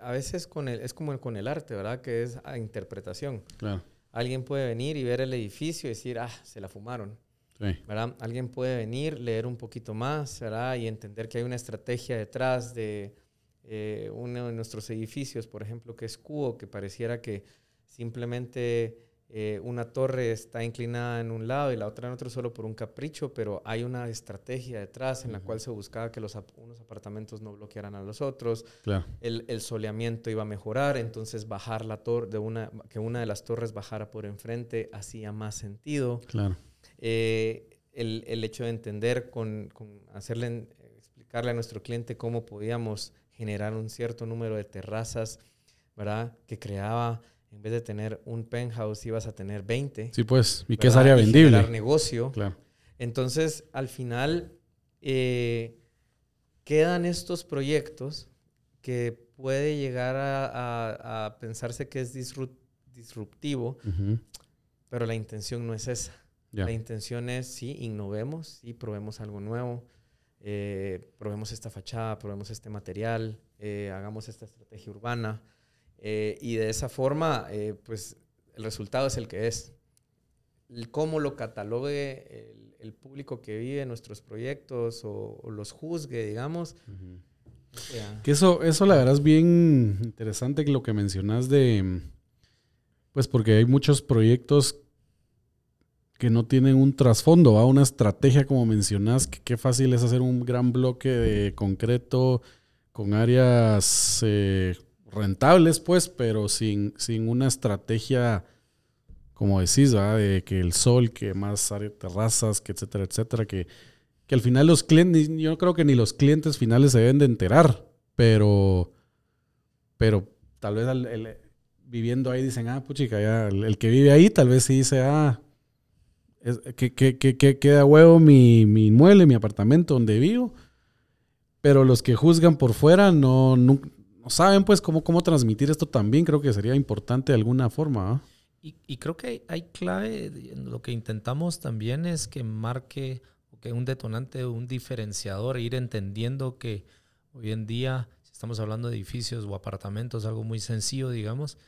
a, veces con el, es como con el arte, ¿verdad? Que es a interpretación. Claro. Alguien puede venir y ver el edificio y decir, ah, se la fumaron. Sí. ¿verdad? Alguien puede venir, leer un poquito más, ¿verdad? Y entender que hay una estrategia detrás de eh, uno de nuestros edificios, por ejemplo, que es Cuo, que pareciera que simplemente eh, una torre está inclinada en un lado y la otra en otro solo por un capricho, pero hay una estrategia detrás en la cual se buscaba que los unos apartamentos no bloquearan a los otros. Claro. El, el, soleamiento iba a mejorar, entonces bajar la torre, de una, que una de las torres bajara por enfrente hacía más sentido. Claro. Eh, el, el, hecho de entender, con, con hacerle, explicarle a nuestro cliente cómo podíamos generar un cierto número de terrazas, ¿verdad? Que creaba en vez de tener un penthouse ibas a tener 20. Sí, pues, y que es área vendible. Y negocio. Claro. Entonces, al final, eh, quedan estos proyectos que puede llegar a, a, a pensarse que es disruptivo, uh -huh. pero la intención no es esa. Yeah. La intención es, sí, innovemos, sí, probemos algo nuevo, eh, probemos esta fachada, probemos este material, eh, hagamos esta estrategia urbana. Eh, y de esa forma, eh, pues el resultado es el que es. El cómo lo catalogue el, el, público que vive nuestros proyectos o, o los juzgue, digamos. Uh -huh. yeah. Que eso, eso la verdad es bien interesante lo que mencionas de, pues porque hay muchos proyectos que no tienen un trasfondo, ¿va? una estrategia como mencionas, que qué fácil es hacer un gran bloque de concreto con áreas eh, rentables, pues, pero sin, sin una estrategia, como decís, ¿verdad? de que el sol, que más terrazas, que etcétera, etcétera, que, que al final los clientes, yo creo que ni los clientes finales se deben de enterar, pero, pero tal vez viviendo ahí dicen, ah, puchica, ya, el, que vive ahí tal vez sí dice, ah, es, que, que, que, que, queda huevo mi, mi inmueble, mi apartamento donde vivo, pero los que juzgan por fuera no, no saben pues cómo, cómo transmitir esto también, creo que sería importante de alguna forma. ¿eh? Y, y, creo que hay, clave, lo que intentamos también es que marque que un detonante, un diferenciador, ir entendiendo que hoy en día, si estamos hablando de edificios o apartamentos, algo muy sencillo, digamos,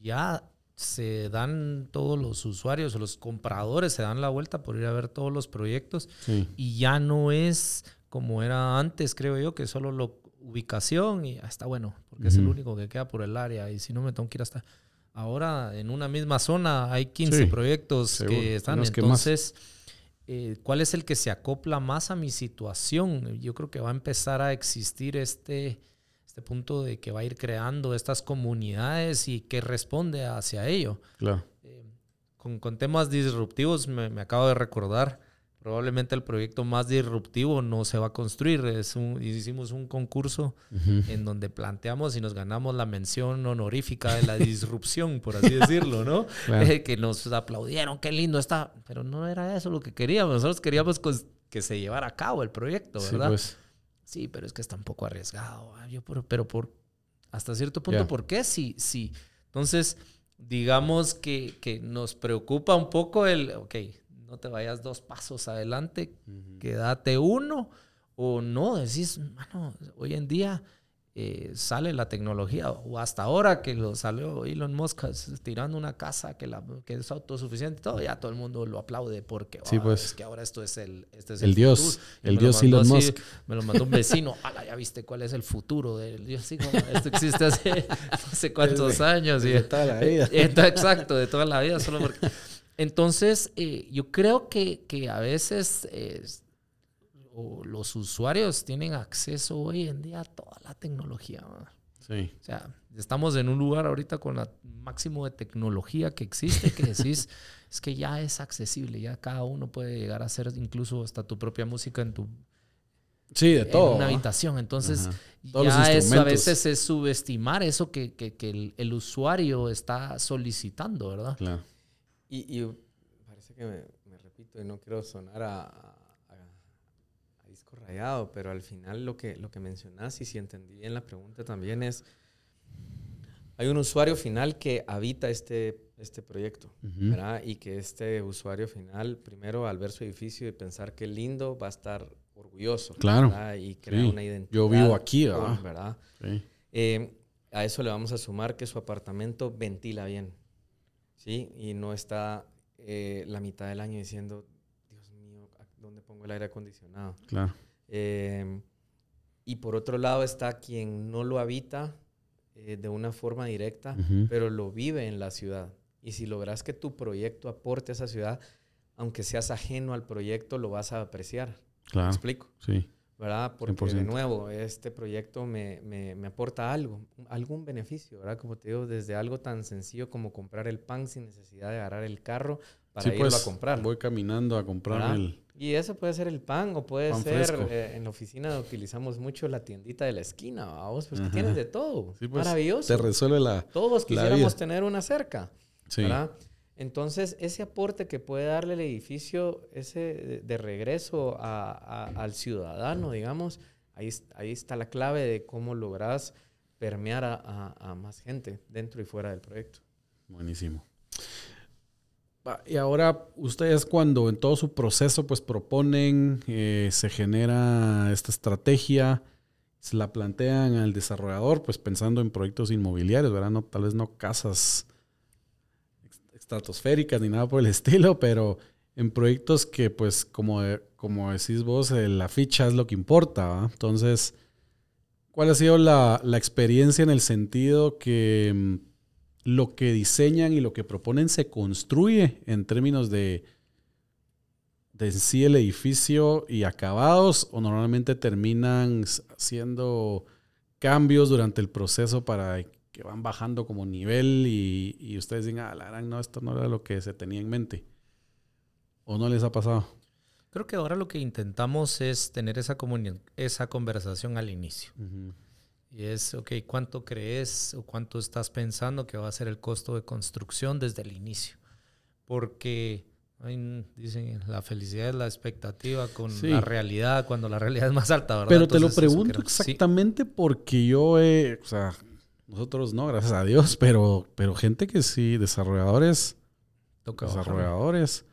ya se dan todos los usuarios o los compradores se dan la vuelta por ir a ver todos los proyectos sí. y ya no es como era antes, creo yo, que solo lo ubicación y está bueno, porque uh -huh. es el único que queda por el área y si no me tengo que ir hasta... Ahora en una misma zona hay 15 sí, proyectos seguro. que están, entonces, que eh, ¿cuál es el que se acopla más a mi situación? Yo creo que va a empezar a existir este, este punto de que va a ir creando estas comunidades y que responde hacia ello. Claro. Eh, con, con, temas disruptivos me, me acabo de recordar probablemente el proyecto más disruptivo no se va a construir. Es un, hicimos un concurso uh -huh. en donde planteamos y nos ganamos la mención honorífica de la disrupción, por así decirlo, ¿no? <laughs> Claro. Eh, que nos aplaudieron, qué lindo está. Pero no era eso lo que queríamos. Nosotros queríamos que se llevara a cabo el proyecto, ¿verdad? Sí, pues. sí pero es que está un poco arriesgado. Yo, pero, pero por hasta cierto punto, yeah. ¿por qué? Sí, sí. Entonces, digamos que, que nos preocupa un poco el, ok, no te vayas dos pasos adelante, uh -huh. quédate uno, o no, decís, mano, hoy en día eh, sale la tecnología, o hasta ahora que lo salió Elon Musk tirando una casa que, la, que es autosuficiente, todo, ya todo el mundo lo aplaude porque sí, oh, pues, es que ahora esto es el, este es el, el Dios, el Dios Elon así, Musk. Me lo mandó un vecino, ala, ya viste cuál es el futuro del Dios, sí, como, esto existe hace <laughs> no sé cuántos desde, años. Desde y, toda la <laughs> vida. Exacto, de toda la vida, solo porque... Entonces, eh, yo creo que, que a veces eh, los usuarios tienen acceso hoy en día a toda la tecnología. Sí. O sea, estamos en un lugar ahorita con el máximo de tecnología que existe, que decís, <laughs> es que ya es accesible, ya cada uno puede llegar a hacer incluso hasta tu propia música en tu, Sí, de todo. Una habitación. Entonces. Todos ya eso a veces es subestimar eso que, que- que el, el usuario está solicitando, ¿verdad? Claro. Y, y parece que me, me repito y no quiero sonar a, a- a disco rayado, pero al final lo que, lo que mencionas y si entendí bien la pregunta también es, hay un usuario final que habita este, este proyecto, Ujú. ¿verdad? Y que este usuario final, primero al ver su edificio y pensar qué lindo, va a estar orgulloso. Claro. ¿verdad? Y crea Sí. una identidad. Yo vivo aquí, ¿verdad? ¿verdad? Sí. Eh, a eso le vamos a sumar que su apartamento ventila bien, ¿sí? Y no está eh, la mitad del año diciendo, Dios mío, ¿a- ¿dónde pongo el aire acondicionado? Claro. Eh, y por otro lado está quien no lo habita eh, de una forma directa, pero lo vive en la ciudad. Y si logras que tu proyecto aporte a esa ciudad, aunque seas ajeno al proyecto, lo vas a apreciar. ¿Me Claro. explico? Sí. ¿Verdad? Porque de 100%. nuevo, este proyecto me, me- me aporta algo, algún beneficio, ¿verdad? Como te digo, desde algo tan sencillo como comprar el pan sin necesidad de agarrar el carro para Sí, irlo pues, a comprar. Voy caminando a ¿verdad? el. Y eso puede ser el pan o puede Pan ser, eh, en la oficina utilizamos mucho la tiendita de la esquina, vamos, pues que Ajá. tienes de todo. Sí, pues, Maravilloso. Te resuelve la. Todos la quisiéramos vida. tener una cerca. Sí. ¿verdad? Entonces, ese aporte que puede darle el edificio, ese de, de regreso a- a- al ciudadano, digamos, ahí, ahí está la clave de cómo logras permear a, a- a más gente dentro y fuera del proyecto. Buenísimo. Va, Y ahora, ustedes cuando en todo su proceso pues proponen, eh, se genera esta estrategia, se la plantean al desarrollador pues pensando en proyectos inmobiliarios, ¿verdad? No, tal vez no casas estratosféricas ni nada por el <laughs> estilo, pero en proyectos que pues como, como decís vos, eh, la ficha es lo que importa. Entonces, ¿cuál ha sido la, la experiencia en el sentido que... mm, lo que diseñan y lo que proponen se construye en términos de, de en sí el edificio y acabados o normalmente terminan haciendo cambios durante el proceso para que van bajando como nivel y, y ustedes digan, ah, la gran, no, esto no era lo que se tenía en mente. ¿O no les ha pasado? Creo que ahora lo que intentamos es tener esa, esa conversación al inicio. Y es, ok, ¿cuánto crees o cuánto estás pensando que va a ser el costo de construcción desde el inicio? Porque dicen, la felicidad es la expectativa con Sí. la realidad, cuando la realidad es más alta, ¿verdad? Pero te lo Entonces, pregunto que sí. exactamente porque yo he, o sea, nosotros no, gracias a Dios, pero, pero gente que sí, desarrolladores, Toca bajarlo. desarrolladores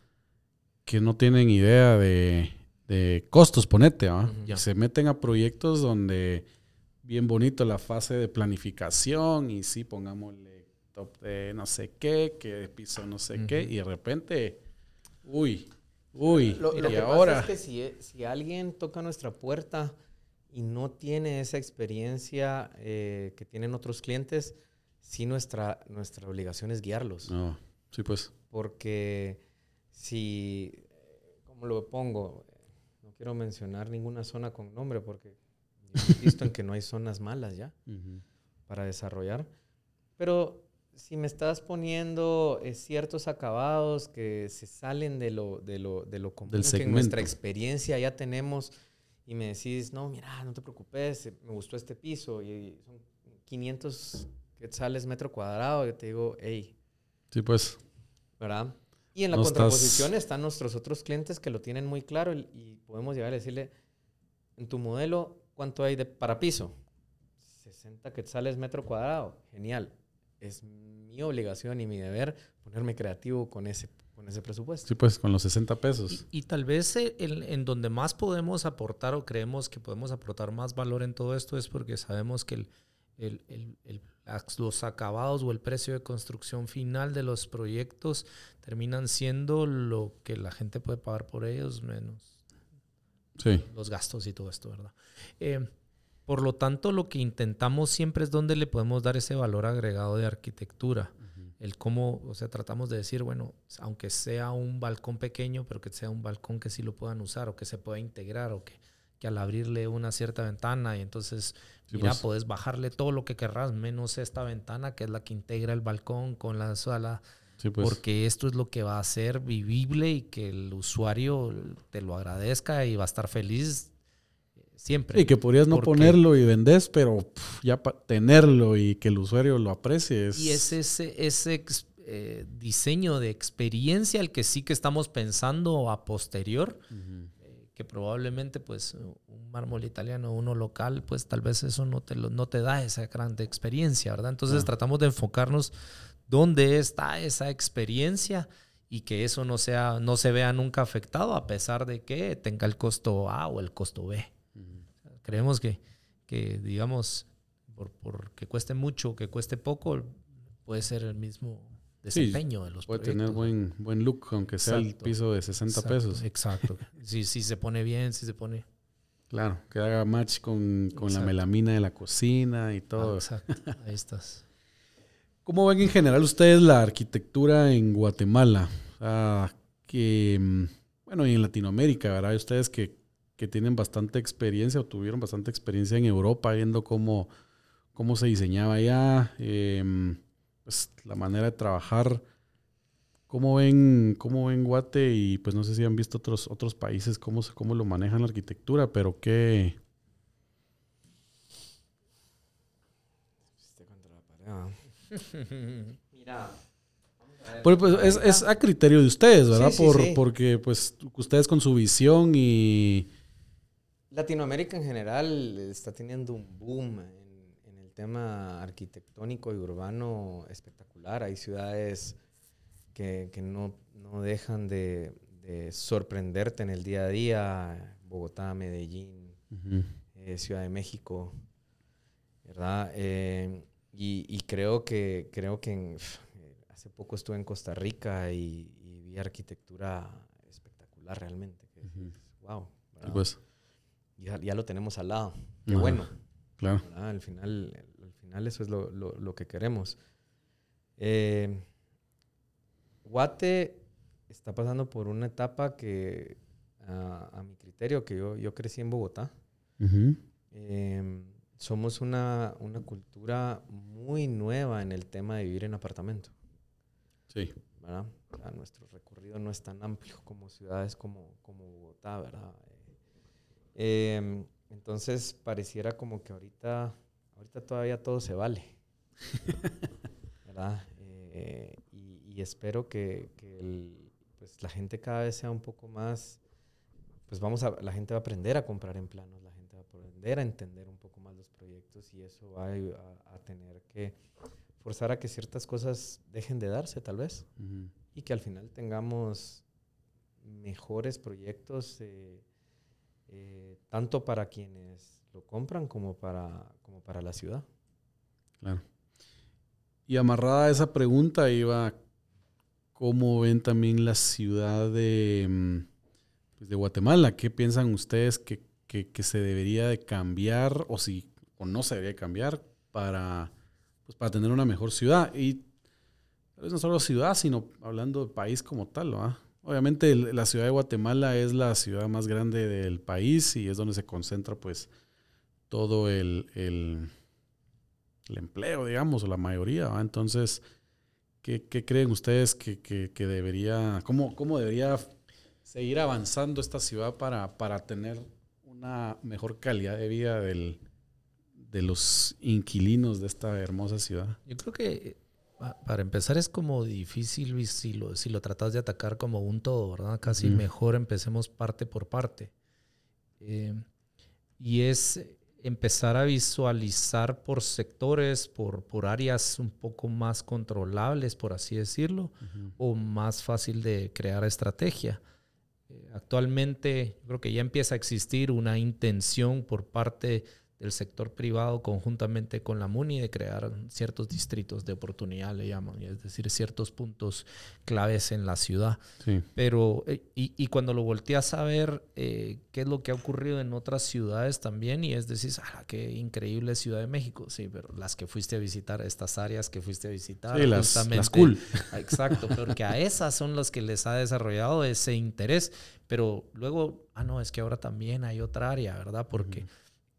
que no tienen idea de, de costos, ponete, ¿va? Ujú. Y se meten a proyectos donde bien bonito la fase de planificación y sí, pongámosle top de no sé qué, que de piso no sé qué, Ujú. y de repente, uy, uy, Lo, lo y que ahora... pasa es que si, e- si alguien toca nuestra puerta y no tiene esa experiencia eh, que tienen otros clientes, sí nuestra, nuestra obligación es guiarlos. No, sí, pues. Porque si, ¿cómo lo pongo? No quiero mencionar ninguna zona con nombre porque he visto en que no hay zonas malas ya <laughs> Ujú. para desarrollar. Pero si me estás poniendo eh, ciertos acabados que se salen de lo, de lo, de lo común Del que en nuestra experiencia ya tenemos y me decís, no, mira, no te preocupes, eh, me gustó este piso y son 500 quetzales metro cuadrado, yo te digo, hey, Sí, pues. ¿verdad? Y en la No estás- contraposición están nuestros otros clientes que lo tienen muy claro y, y podemos llegar a decirle, en tu modelo, ¿cuánto hay de para piso? 60 quetzales metro cuadrado. Genial. Es mi obligación y mi deber ponerme creativo con ese, con ese presupuesto. Sí, pues, con los 60 pesos. Y, y tal vez eh, el- en donde más podemos aportar o creemos que podemos aportar más valor en todo esto es porque sabemos que el, el- el- el- las- los acabados o el precio de construcción final de los proyectos terminan siendo lo que la gente puede pagar por ellos menos Sí. los gastos y todo esto, ¿verdad? Eh, por lo tanto, lo que intentamos siempre es donde le podemos dar ese valor agregado de arquitectura. El cómo, o sea, tratamos de decir, bueno, aunque sea un balcón pequeño, pero que sea un balcón que sí lo puedan usar o que se pueda integrar o que, que al abrirle una cierta ventana y entonces, Sí, mira, pues. puedes bajarle todo lo que querrás, menos esta ventana que es la que integra el balcón con la sala, Sí, pues. porque esto es lo que va a ser vivible y que el usuario te lo agradezca y va a estar feliz Siempre. Y que podrías no ponerlo y vendés, pero ya tenerlo y que el usuario lo aprecie. Y es ese, ese eh, diseño de experiencia el que sí que estamos pensando a posterior, eh, que probablemente pues un mármol italiano, uno local, pues tal vez eso no te, no te da esa gran experiencia, ¿verdad? Entonces tratamos de enfocarnos dónde está esa experiencia y que eso no, sea, no se vea nunca afectado a pesar de que tenga el costo A o el costo B. Creemos que, que digamos, por, por, que cueste mucho, que cueste poco, puede ser el mismo desempeño de los puede tener buen, buen look, aunque sea el piso de 60 pesos. Exacto. si, si se pone bien, si se pone... Claro, que haga match con, con la melamina de la cocina y todo. Ah, exacto, ahí estás. <laughs> ¿Cómo ven en general ustedes la arquitectura en Guatemala? que, mm, bueno, y en Latinoamérica, ¿verdad? Ustedes que, que, tienen bastante experiencia o tuvieron bastante experiencia en Europa viendo cómo, cómo se diseñaba allá. Eh, pues, la manera de trabajar. ¿Cómo ven, cómo ven Guate? Y pues no sé si han visto otros, otros países cómo, cómo lo manejan la arquitectura, pero qué... <laughs> Mira. Pues, es, es, a criterio de ustedes, ¿verdad? Por, Porque pues ustedes con su visión y... Latinoamérica en general está teniendo un boom tema arquitectónico y urbano espectacular. Hay ciudades que, no, dejan de, sorprenderte en el día a día. Bogotá, Medellín, eh, Ciudad de México, ¿verdad? Eh, y, creo que, creo que hace poco estuve en Costa Rica y, vi arquitectura espectacular realmente. wow. Pues. Ya, ya, lo tenemos al lado. Qué bueno. Claro. Al final, al final eso es lo, que queremos. Eh, Guate está pasando por una etapa que, a, mi criterio, que yo, yo crecí en Bogotá. Em, somos una, cultura muy nueva en el tema de vivir en apartamento. Sí. nuestro recorrido no es tan amplio como ciudades como, como Bogotá, ¿verdad? Eh, entonces pareciera como que ahorita, ahorita todavía todo se vale. <laughs> ¿Verdad? Eh, y, espero que, pues, la gente cada vez sea un poco más, pues vamos a, la gente va a aprender a comprar en planos, la gente va a aprender a entender un poco más los proyectos y eso va a, tener que forzar a que ciertas cosas dejen de darse tal vez y que al final tengamos mejores proyectos. Eh, eh, tanto para quienes lo compran como para, como para la ciudad. Claro. Y amarrada a esa pregunta iba, ¿cómo ven también la ciudad de, mm, pues, de Guatemala? ¿Qué piensan ustedes que, se debería de cambiar o si o no se debería cambiar para, pues, para tener una mejor ciudad? Y tal vez no solo ciudad, sino hablando de país como tal, ¿va? Obviamente la ciudad de Guatemala es la ciudad más grande del país y es donde se concentra pues todo el, el, empleo, digamos, o la mayoría. Entonces, ¿qué, creen ustedes que, debería, cómo, cómo debería seguir avanzando esta ciudad para, para tener una mejor calidad de vida del, de los inquilinos de esta hermosa ciudad? Yo creo que para empezar es como difícil si lo, si lo tratas de atacar como un todo, ¿verdad? Casi mejor empecemos parte por parte. Eh, y es empezar a visualizar por sectores, por, por áreas un poco más controlables, por así decirlo, o más fácil de crear estrategia. Eh, actualmente creo que ya empieza a existir una intención por parte del sector privado conjuntamente con la MUNI de crear ciertos distritos de oportunidad, le llaman, es decir, ciertos puntos claves en la ciudad. Pero, eh, y, cuando lo volteas a ver, eh, qué es lo que ha ocurrido en otras ciudades también, y es decir, ah, qué increíble Ciudad de México, sí, pero las que fuiste a visitar, estas áreas que fuiste a visitar, sí, las, las cool. Exacto, porque a esas son las que les ha desarrollado ese interés, pero luego, ah, no, es que ahora también hay otra área, ¿verdad? Porque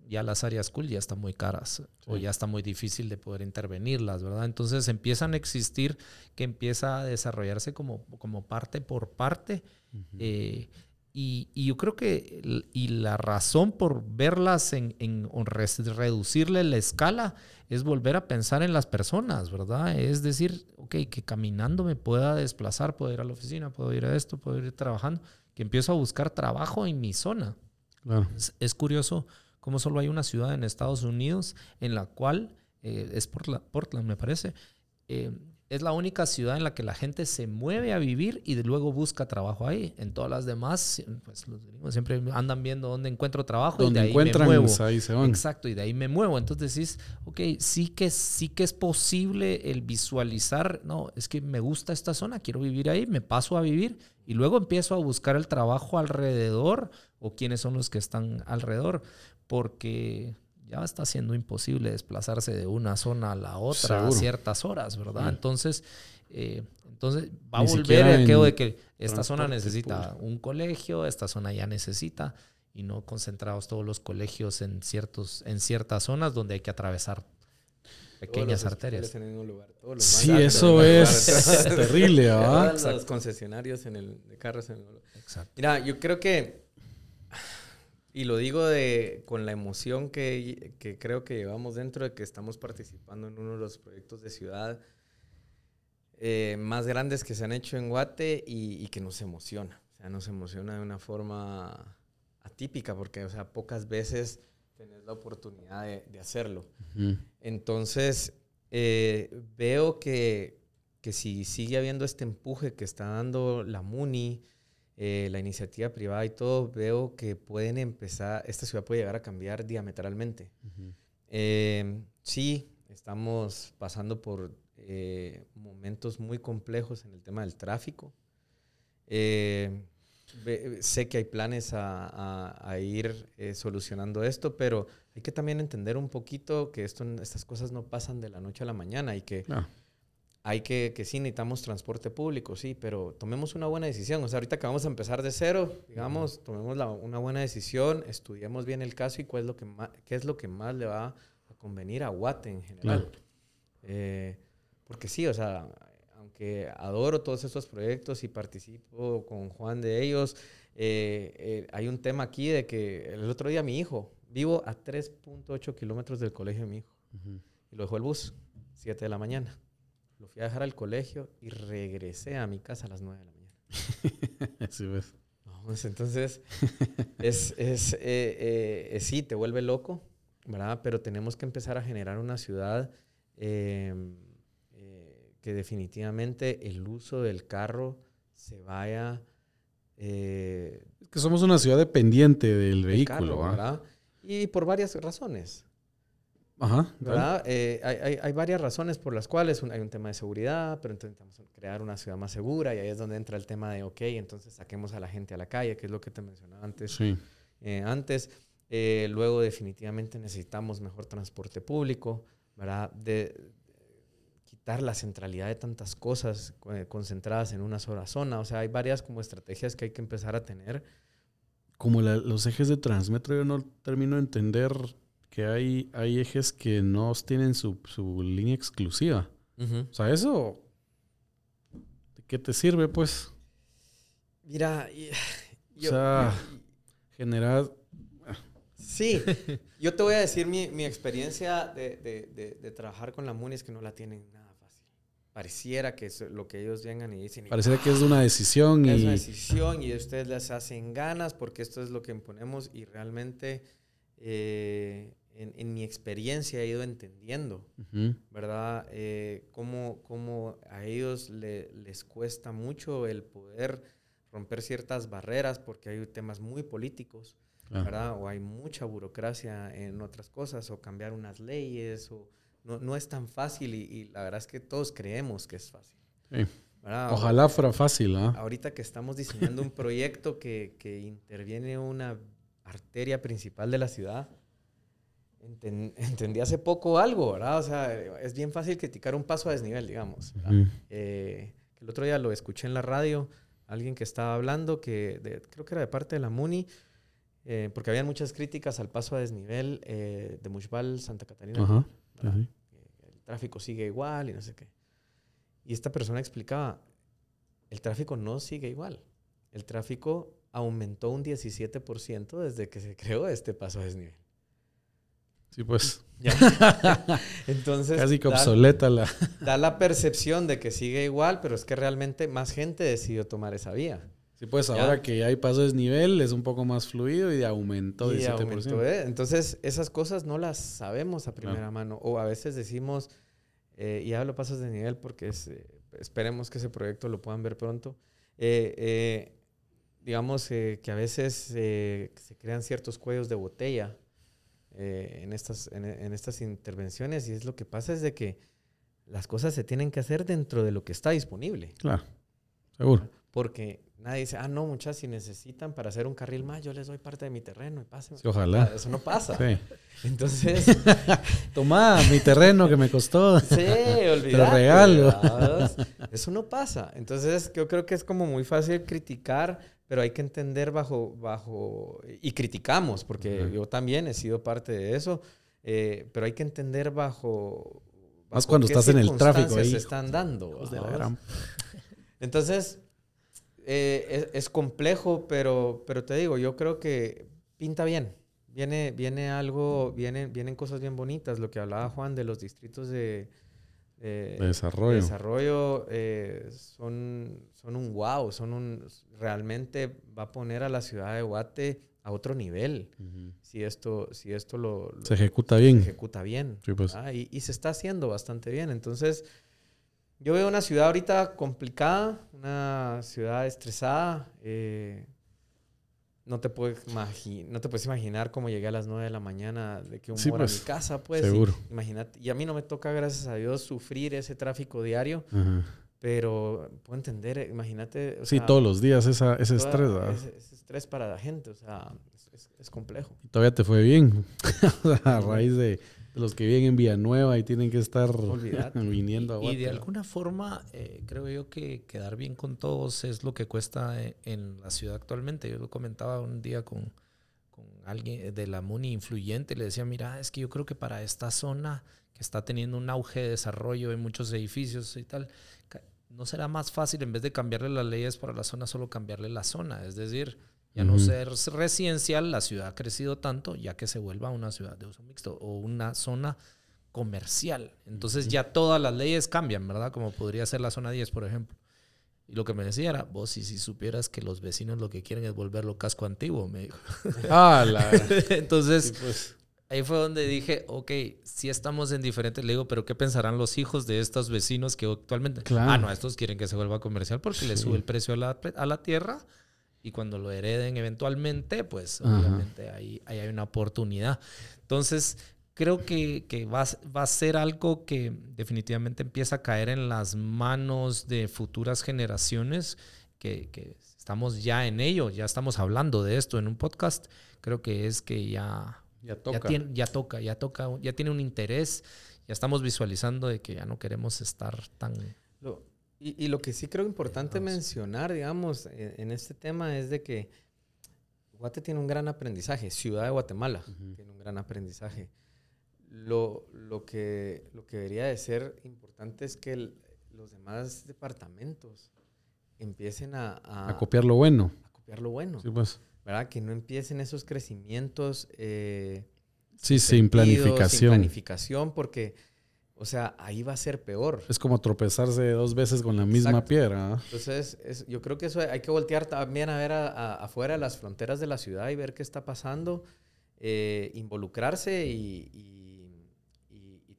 ya las áreas cool ya están muy caras o ya está muy difícil de poder intervenirlas, ¿verdad? Entonces empiezan a existir que empieza a desarrollarse como, como parte por parte. Eh, Y, y yo creo que y la razón por verlas en, en reducirle la escala es volver a pensar en las personas, ¿verdad? Es decir, ok, que caminando me pueda desplazar, puedo ir a la oficina, puedo ir a esto, puedo ir trabajando, que empiezo a buscar trabajo en mi zona. Claro. Es, es curioso cómo solo hay una ciudad en Estados Unidos en la cual, eh, es Portla- Portland, me parece, eh, es la única ciudad en la que la gente se mueve a vivir y de luego busca trabajo ahí. En todas las demás, pues los gringos siempre andan viendo dónde encuentro trabajo y de Donde ahí encuentran, me muevo. ahí se van. Exacto, y de ahí me muevo. Entonces decís, ok, sí que, sí que es posible el visualizar, no, es que me gusta esta zona, quiero vivir ahí, me paso a vivir y luego empiezo a buscar el trabajo alrededor o quiénes son los que están alrededor, porque ya está siendo imposible desplazarse de una zona a la otra a ciertas horas, ¿verdad? Mm. Entonces, eh, entonces va a volver aquello en de que esta zona necesita público. un colegio, esta zona ya necesita y no concentrados todos los colegios en ciertos en ciertas zonas donde hay que atravesar pequeñas Todos arterias. En el mismo lugar, todos los Sí, eso el es lugar. terrible. <laughs> Todos los concesionarios en el, de carros en el. Exacto. Mira, yo creo que, y lo digo de, con la emoción que, que creo que llevamos dentro de que estamos participando en uno de los proyectos de ciudad eh, más grandes que se han hecho en Guate y, y que nos emociona. O sea, nos emociona de una forma atípica porque, o sea, pocas veces tenés la oportunidad de, de hacerlo. Ujú. Entonces, eh, veo que, que si sigue habiendo este empuje que está dando la MUNI, eh, la iniciativa privada y todo, veo que pueden empezar, esta ciudad puede llegar a cambiar diametralmente. Ujú. Eh, sí, estamos pasando por eh, momentos muy complejos en el tema del tráfico. Eh, ve- sé que hay planes a, a- a ir eh, solucionando esto, pero hay que también entender un poquito que esto, estas cosas no pasan de la noche a la mañana y que Claro. Hay que, que sí necesitamos transporte público, sí, pero tomemos una buena decisión. O sea, ahorita que vamos a empezar de cero, digamos, tomemos la- una buena decisión, estudiemos bien el caso y cuál es lo que más, qué es lo que más le va a convenir a Guate en general. Claro. Eh, porque sí, o sea, aunque adoro todos estos proyectos y participo con Juan de ellos, eh, eh, hay un tema aquí de que el otro día mi hijo, vivo a 3.8 kilómetros del colegio de mi hijo, y lo dejó el bus, 7 de la mañana. Lo fui a dejar al colegio y regresé a mi casa a las 9 de la mañana. <laughs> Así ves. Vamos, entonces, es, es, eh, eh, eh, sí, te vuelve loco, ¿verdad? Pero tenemos que empezar a generar una ciudad eh, eh, que definitivamente el uso del carro se vaya... eh, Es que somos una ciudad dependiente del del vehículo, carro. ¿verdad? Y por varias razones. Ajá. ¿verdad? Eh, hay, hay- hay varias razones por las cuales un- hay un tema de seguridad, pero entonces necesitamos crear una ciudad más segura y ahí es donde entra el tema de, ok, entonces saquemos a la gente a la calle, que es lo que te mencionaba antes. Sí. eh, antes. Eh, luego definitivamente necesitamos mejor transporte público, ¿verdad? De, de quitar la centralidad de tantas cosas eh, concentradas en una sola zona. O sea, hay varias como estrategias que hay que empezar a tener. Como la- los ejes de Transmetro, yo no termino de entender que hay, hay ejes que no tienen su, su línea exclusiva. O sea, eso. ¿De qué te sirve, pues? Mira, y- yo- sea, Generar. Sí, <laughs> yo te voy a decir mi, mi experiencia de, de- de- de trabajar con la MUNI es que no la tienen nada fácil. Pareciera que es lo que ellos vengan y dicen. y, Pareciera que es una decisión "Ah, es y. una decisión y ustedes les hacen ganas porque esto es lo que imponemos y realmente eh, en, en mi experiencia he ido entendiendo, Ujú. ¿verdad? Eh, cómo, cómo a ellos le- les cuesta mucho el poder romper ciertas barreras porque hay temas muy políticos. Claro. ¿verdad? O hay mucha burocracia en otras cosas, o cambiar unas leyes, o no, no es tan fácil y, y la verdad es que todos creemos que es fácil. Sí. ¿verdad? Ojalá fuera fácil, ¿ah? Ahorita que estamos diseñando un proyecto que, que interviene una arteria principal de la ciudad, enten- <laughs> entendí hace poco algo, ¿verdad? O sea, es bien fácil criticar un paso a desnivel, digamos. Eh, el otro día lo escuché en la radio, alguien que estaba hablando, que de- creo que era de parte de la MUNI, eh, porque habían muchas críticas al paso a desnivel eh, de Mushbal, Santa Catarina. Ajá. ¿verdad? Sí. Que El tráfico sigue igual y no sé qué. Y esta persona explicaba, el tráfico no sigue igual. el tráfico aumentó un 17% desde que se creó este paso a desnivel. Sí, pues. <laughs> Entonces. Casi que obsoleta la. <laughs> Da la percepción de que sigue igual, pero es que realmente más gente decidió tomar esa vía. Sí, pues ahora que hay paso de desnivel es un poco más fluido y aumentó y Aumentó, ¿eh? Entonces, esas cosas no las sabemos a primera mano. O a veces decimos, eh, y hablo pasos de nivel porque eh, esperemos que ese proyecto lo puedan ver pronto. Digamos que a veces se crean ciertos cuellos de botella en, estas, en, en estas intervenciones y es lo que pasa es de que las cosas se tienen que hacer dentro de lo que está disponible. Claro, seguro. Porque nadie dice, ah, no, muchas, si necesitan para hacer un carril más, yo les doy parte de mi terreno y pasen. ojalá. Eso no pasa. Sí. <laughs> Entonces. <laughs> Tomá mi terreno que me costó. <laughs> Sí, olvídate. Te lo regalo. Eso no pasa. Entonces, yo creo que es como muy fácil criticar, pero hay que entender bajo. bajo y criticamos, porque yo también he sido parte de eso, eh, pero hay que entender bajo. Más cuando estás en el tráfico ahí. se están dando. Entonces eh, es, complejo, pero, pero te digo, yo creo que pinta bien. Viene, viene algo, vienen, vienen cosas bien bonitas. Lo que hablaba Juan de los distritos de, desarrollo, desarrollo eh, son, son un wow, son un, realmente va a poner a la ciudad de Guate a otro nivel. Si esto, si esto lo, se ejecuta bien. Se ejecuta bien. Pues. y, y, se está haciendo bastante bien. Entonces, yo veo una ciudad ahorita complicada, una ciudad estresada. Eh, no, te puedes no te puedes imaginar cómo llegué a las 9 de la mañana de que un sí, a pues, mi casa, pues. Seguro. Y, imagínate. Y a mí no me toca, gracias a Dios, sufrir ese tráfico diario. Pero puedo entender, imagínate. sí, todos los días esa, ese estrés, ¿verdad? Ese, estrés para la gente, o sea, es, es complejo. Y todavía te fue bien. <laughs> a raíz de los que viven en Villanueva y tienen que estar <laughs> viniendo a Y, de alguna forma, eh, creo yo que quedar bien con todos es lo que cuesta eh, en, la ciudad actualmente. Yo lo comentaba un día con, con alguien de la MUNI influyente, le decía, mira, es que yo creo que para esta zona que está teniendo un auge de desarrollo en muchos edificios y tal, ¿no será más fácil en vez de cambiarle las leyes para la zona, solo cambiarle la zona? Es decir, ya no ser residencial, la ciudad ha crecido tanto, ya que se vuelva una ciudad de uso mixto o una zona comercial. Entonces ya todas las leyes cambian, ¿verdad? Como podría ser la zona 10, por ejemplo. Y lo que me decía era, vos si, si supieras que los vecinos lo que quieren es volverlo casco antiguo, me dijo. <laughs> Ah, la... <laughs> Entonces, pues. ahí fue donde dije, ok, si estamos en diferentes, le digo, pero ¿qué pensarán los hijos de estos vecinos que actualmente... Claro. Ah, no, estos quieren que se vuelva comercial porque le sube el precio a la, a la tierra y cuando lo hereden eventualmente, pues obviamente ahí, hay una oportunidad. Entonces, creo que, que va, va, a ser algo que definitivamente empieza a caer en las manos de futuras generaciones, que, que, estamos ya en ello, ya estamos hablando de esto en un podcast. Creo que es que ya, ya, toca. ya, tiene, ya toca, ya toca, ya tiene un interés, ya estamos visualizando de que ya no queremos estar tan... Y, lo que sí creo importante mencionar, digamos, en, este tema es de que Guate tiene un gran aprendizaje, Ciudad de Guatemala tiene un gran aprendizaje. Lo, lo, que, lo que debería de ser importante es que los demás departamentos empiecen a, a, copiar lo bueno. A copiar lo bueno. Sí, pues. ¿Verdad? Que no empiecen esos crecimientos. Eh, sí, sin planificación. Sin planificación, porque o sea, ahí va a ser peor. Es como tropezarse dos veces con la misma piedra. Entonces, yo creo que eso hay que voltear también a ver afuera de las fronteras de la ciudad y ver qué está pasando, eh, involucrarse y,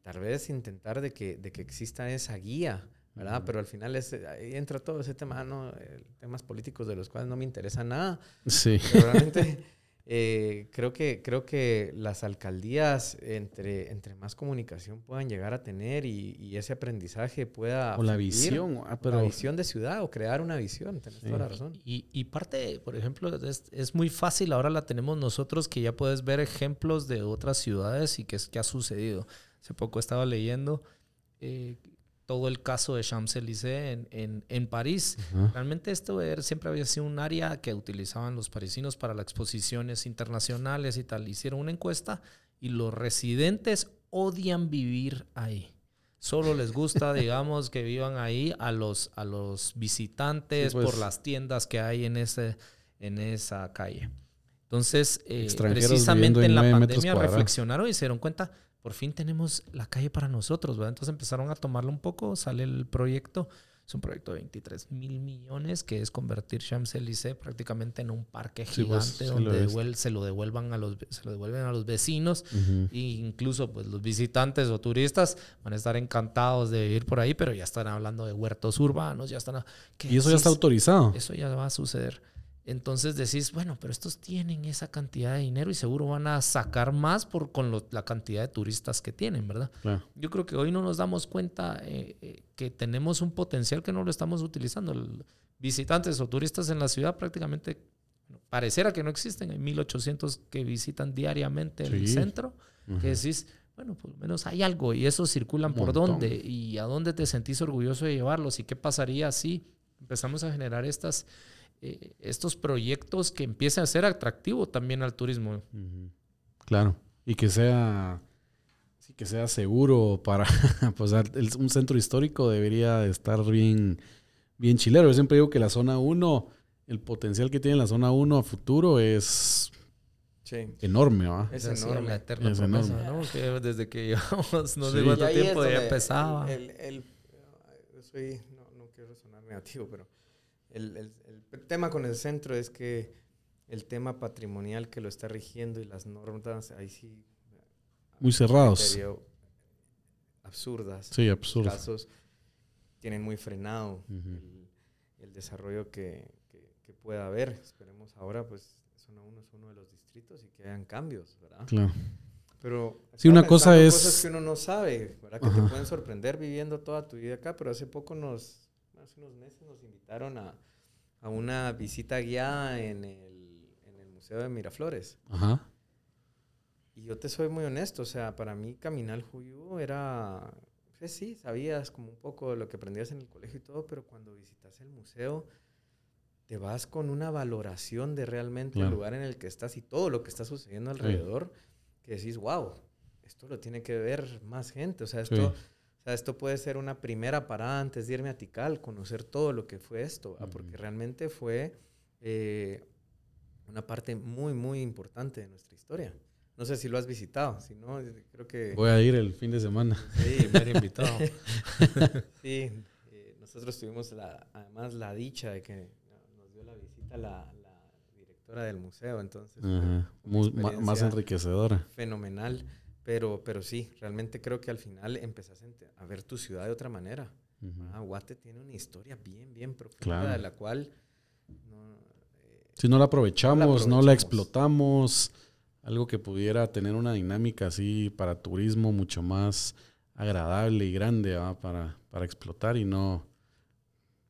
tal vez intentar de que, de que exista esa guía, ¿verdad? Pero al final es, ahí entra todo ese tema, ¿no? temas políticos de los cuales no me interesa nada. Sí. realmente... <laughs> Eh, creo, que, creo que las alcaldías, entre, entre más comunicación puedan llegar a tener y, ese aprendizaje pueda... O la visión. Ah, pero... La visión de ciudad o crear una visión, tienes toda la razón. Y, y parte, por ejemplo, es, es, muy fácil, ahora la tenemos nosotros, que ya puedes ver ejemplos de otras ciudades y qué es que ha sucedido. Hace poco estaba leyendo eh, todo el caso de Champs-Élysées en, en, París. Realmente esto siempre había sido un área que utilizaban los parisinos para las exposiciones internacionales y tal. Hicieron una encuesta y los residentes odian vivir ahí. Solo les gusta, <laughs> digamos, que vivan ahí a los, a los visitantes Sí, pues. por las tiendas que hay en, ese, en esa calle. Entonces, eh, precisamente en en la pandemia reflexionaron y se dieron cuenta, por fin tenemos la calle para nosotros, ¿verdad? Entonces empezaron a tomarlo un poco, sale el proyecto, es un proyecto de 23 mil millones, que es convertir Champs-Élysées prácticamente en un parque Sí, pues, gigante donde devuel- se lo devuelvan a los se lo devuelven a los vecinos Ujú. e incluso pues los visitantes o turistas van a estar encantados de vivir por ahí, pero ya están hablando de huertos urbanos, ya están a- ¿qué Y eso ya está autorizado. Eso ya va a suceder. Entonces decís, bueno, pero estos tienen esa cantidad de dinero y seguro van a sacar más por con lo- la cantidad de turistas que tienen, ¿verdad? Claro. Yo creo que hoy no nos damos cuenta eh, eh, que tenemos un potencial que no lo estamos utilizando. El- visitantes o turistas en la ciudad prácticamente bueno, pareciera que no existen. Hay 1800 que visitan diariamente el centro, que decís, bueno, por lo menos hay algo y esos circulan por dónde y a dónde te sentís orgulloso de llevarlos y qué pasaría si empezamos a generar estas, eh, estos proyectos que empiecen a ser atractivos también al turismo. Claro. Y que sea, sí, que sea seguro para, <laughs> pues, el- un centro histórico debería de estar bien, bien chilero. Yo siempre digo que la zona 1, el potencial que tiene la zona 1 a futuro es Sí. enorme, ¿va? Es enorme. la eterna Es promesa, enorme. ¿no? Que desde que llevamos no Sí. sé Y cuánto tiempo ya empezaba. El, el- el- yo soy, no, no quiero sonar negativo, pero el, el- tema con el centro es que el tema patrimonial que lo está rigiendo y las normas, ahí sí. Muy cerrados. Absurdas. Sí, absurdo. casos tienen muy frenado Ujú. el, el desarrollo que, que- que pueda haber. Esperemos ahora, pues, zona 1 es uno de los distritos y que hayan cambios, ¿verdad? Claro. Pero Sí, una cosa es- cosas que uno no sabe, ¿verdad? Que Ajá. te pueden sorprender viviendo toda tu vida acá, pero hace poco nos, hace unos meses nos invitaron a, a una visita guiada en el, en el Museo de Miraflores. Ajá. Y yo te soy muy honesto, o sea, para mí caminar Juyú era, pues sí, sabías como un poco de lo que aprendías en el colegio y todo, pero cuando visitas el museo, te vas con una valoración de realmente el lugar en el que estás y todo lo que está sucediendo alrededor, que decís, wow, esto lo tiene que ver más gente, o sea, esto, Sí. Sea, esto puede ser una primera parada antes de irme a Tikal, conocer todo lo que fue esto, porque realmente fue eh, una parte muy, muy importante de nuestra historia. No sé si lo has visitado, si no, creo que... Voy a ir el fin de semana. Sí, Primer invitado. <laughs> sí, eh, nosotros tuvimos la, además la dicha de que nos dio la visita la, la directora del museo, entonces Muy- ma- más enriquecedora. fenomenal, pero, pero sí, realmente creo que al final empezás a ver tu ciudad de otra manera. Ah, Guate tiene una historia bien, bien profunda Claro. de la cual no, eh, Si no la aprovechamos, no la, aprovechamos. explotamos, algo que pudiera tener una dinámica así para turismo mucho más agradable y grande ¿va? Para, para explotar y no...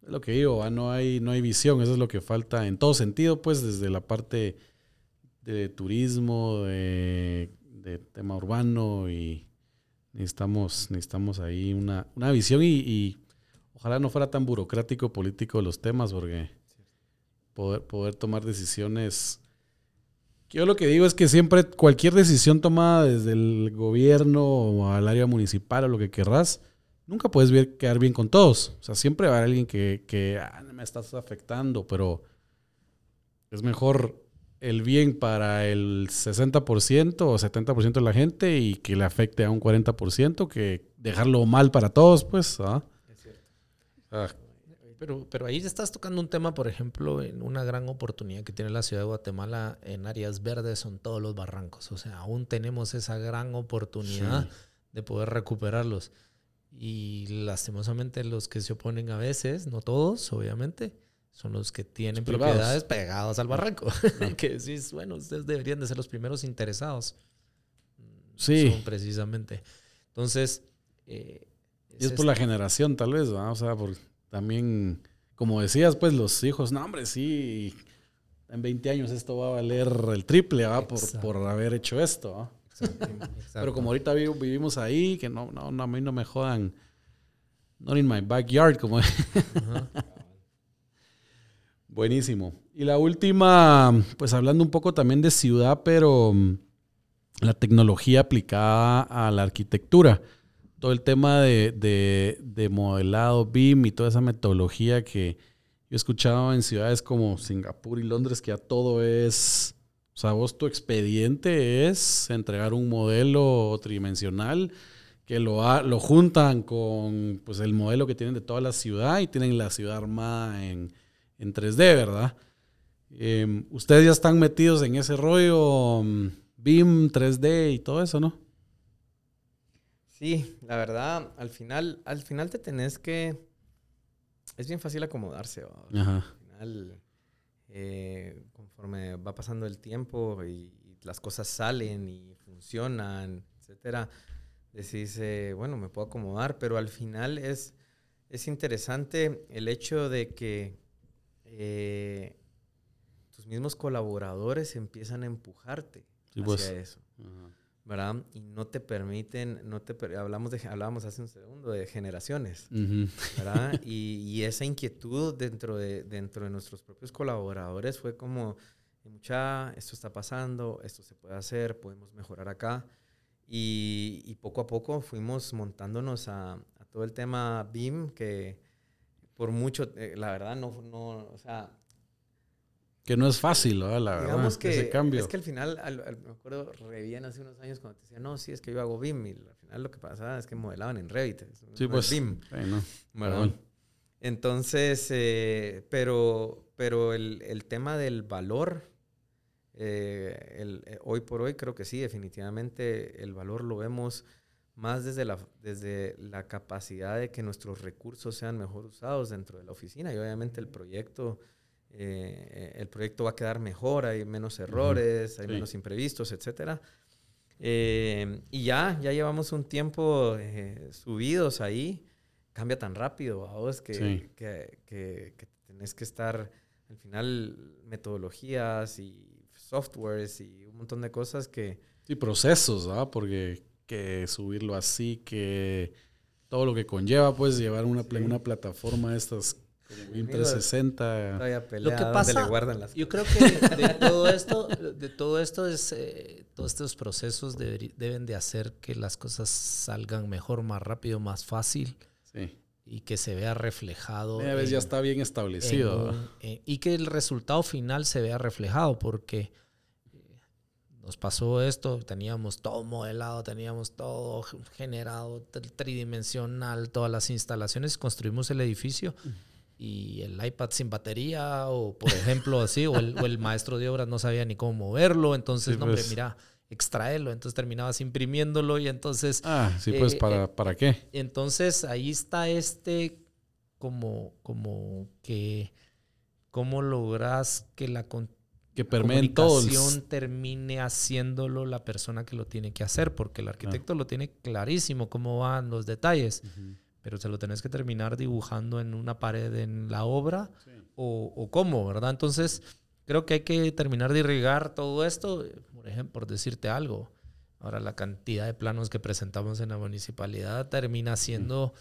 Es lo que digo, ¿va? no hay, no hay visión, eso es lo que falta en todo sentido, pues desde la parte de turismo, de, de tema urbano y necesitamos, necesitamos ahí una, una visión y, ojalá no fuera tan burocrático político los temas porque poder, poder tomar decisiones. Yo lo que digo es que siempre cualquier decisión tomada desde el gobierno o al área municipal o lo que querrás, nunca puedes ver- quedar bien con todos. O sea, siempre va a haber alguien que, que "Ah, me estás afectando, pero es mejor el bien para el 60% o 70% de la gente y que le afecte a un 40% que dejarlo mal para todos, pues. ¿ah? es cierto. Ah, Pero, pero ahí estás tocando un tema, por ejemplo, en una gran oportunidad que tiene la ciudad de Guatemala en áreas verdes son todos los barrancos. O sea, aún tenemos esa gran oportunidad Sí. de poder recuperarlos. Y lastimosamente los que se oponen a veces, no todos, obviamente, son los que tienen Los propiedades pegadas al barranco. <laughs> que decís, bueno, ustedes deberían de ser los primeros interesados. Sí. Son precisamente. Entonces, eh, Y es por la generación, tal vez, ¿va? O sea, por también, como decías, pues los hijos, no, hombre, sí, en 20 años esto va a valer el triple, ¿va? Por, por haber hecho esto, ¿va? <laughs> Pero como ahorita vi- vivimos ahí, que no, no, no, a mí no me jodan, not in my backyard, como <laughs> Buenísimo. Y la última, pues hablando un poco también de ciudad, pero mm, la tecnología aplicada a la arquitectura. todo el tema de, de, modelado BIM y toda esa metodología que yo he escuchado en ciudades como Singapur y Londres, que ya todo es, o sea, vos tu expediente es entregar un modelo tridimensional que lo, lo juntan con pues, el modelo que tienen de toda la ciudad y tienen la ciudad armada en, en 3D, ¿verdad? Em, ustedes ya están metidos en ese rollo mm, BIM, 3D y todo eso, ¿no? Sí, la verdad, al final, al final te tenés que... Es bien fácil acomodarse. Al final, eh, conforme va pasando el tiempo y, las cosas salen y funcionan, etcétera, decís, eh, bueno, me puedo acomodar, pero al final es, es interesante el hecho de que eh, tus mismos colaboradores empiezan a empujarte hacia pues. eso. ¿verdad? Y no te permiten, no te hablamos de, hablábamos hace un segundo de generaciones, ¿verdad? <laughs> Y, y, esa inquietud dentro de, dentro de nuestros propios colaboradores fue como, mucha, esto está pasando, esto se puede hacer, podemos mejorar acá. Y, y poco a poco fuimos montándonos a, a, todo el tema BIM, que por mucho, eh, la verdad, no, no, o sea, que no es fácil, ¿no? la verdad, que, ese cambio. Es que al final, me acuerdo re bien hace unos años cuando te decía, no, sí, es que yo hago BIM. Y al final lo que pasaba es que modelaban en Revit. Sí, pues. BIM. Bueno, Entonces, eh, pero, pero el, el, tema del valor, eh, el, eh, hoy por hoy creo que sí, definitivamente el valor lo vemos más desde la, desde la capacidad de que nuestros recursos sean mejor usados dentro de la oficina y obviamente el proyecto eh, el proyecto va a quedar mejor, hay menos errores, hay menos imprevistos, etc. Eh, y ya, ya llevamos un tiempo eh, subidos ahí. Cambia tan rápido, vos, que, que, que, que, tenés que estar, al final, metodologías y softwares y un montón de cosas que... Sí, procesos, ¿ah? Porque que subirlo así, que todo lo que conlleva, pues, llevar una, una plataforma de estas 360. Lo que pasa, yo creo que de <laughs> todo esto, de todo esto es, eh, todos estos procesos deben de hacer que las cosas salgan mejor, más rápido, más fácil. Y que se vea reflejado. A veces ya está bien establecido. y que el resultado final se vea reflejado, porque eh, nos pasó esto, teníamos todo modelado, teníamos todo generado tridimensional, todas las instalaciones, construimos el edificio y el iPad sin batería, o por ejemplo así, o el, maestro de obras no sabía ni cómo moverlo, entonces, no, hombre, pues. mira, extraerlo, entonces terminabas imprimiéndolo y entonces... Ah, sí, pues, eh, ¿para, eh, ¿para qué? Entonces ahí está este como, como que, ¿cómo logras que la, que comunicación termine haciéndolo la persona que lo tiene que hacer? Porque el arquitecto lo tiene clarísimo cómo van los detalles pero se lo tenés que terminar dibujando en una pared en la obra o, o, cómo, ¿verdad? Entonces, creo que hay que terminar de irrigar todo esto, por ejemplo, por decirte algo. Ahora, la cantidad de planos que presentamos en la municipalidad termina siendo...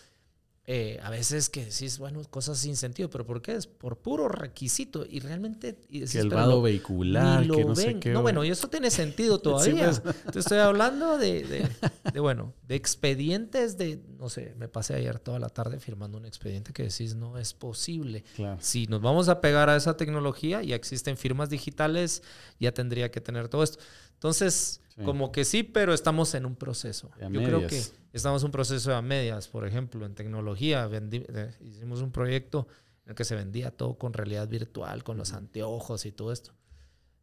Eh, a veces que decís, bueno, cosas sin sentido, pero ¿por qué? Es por puro requisito y realmente... que el vado vehicular, que no sé qué. No, bueno, y eso tiene sentido <laughs> todavía. Pues. Te estoy hablando de, de, bueno, de expedientes de, no sé, me pasé ayer toda la tarde firmando un expediente que decís, no es posible. Si nos vamos a pegar a esa tecnología, ya existen firmas digitales, ya tendría que tener todo esto. Entonces, como que sí, pero estamos en un proceso. Yo creo que estamos en un proceso a medias. Por ejemplo, en tecnología eh, hicimos un proyecto en el que se vendía todo con realidad virtual, con los anteojos y todo esto.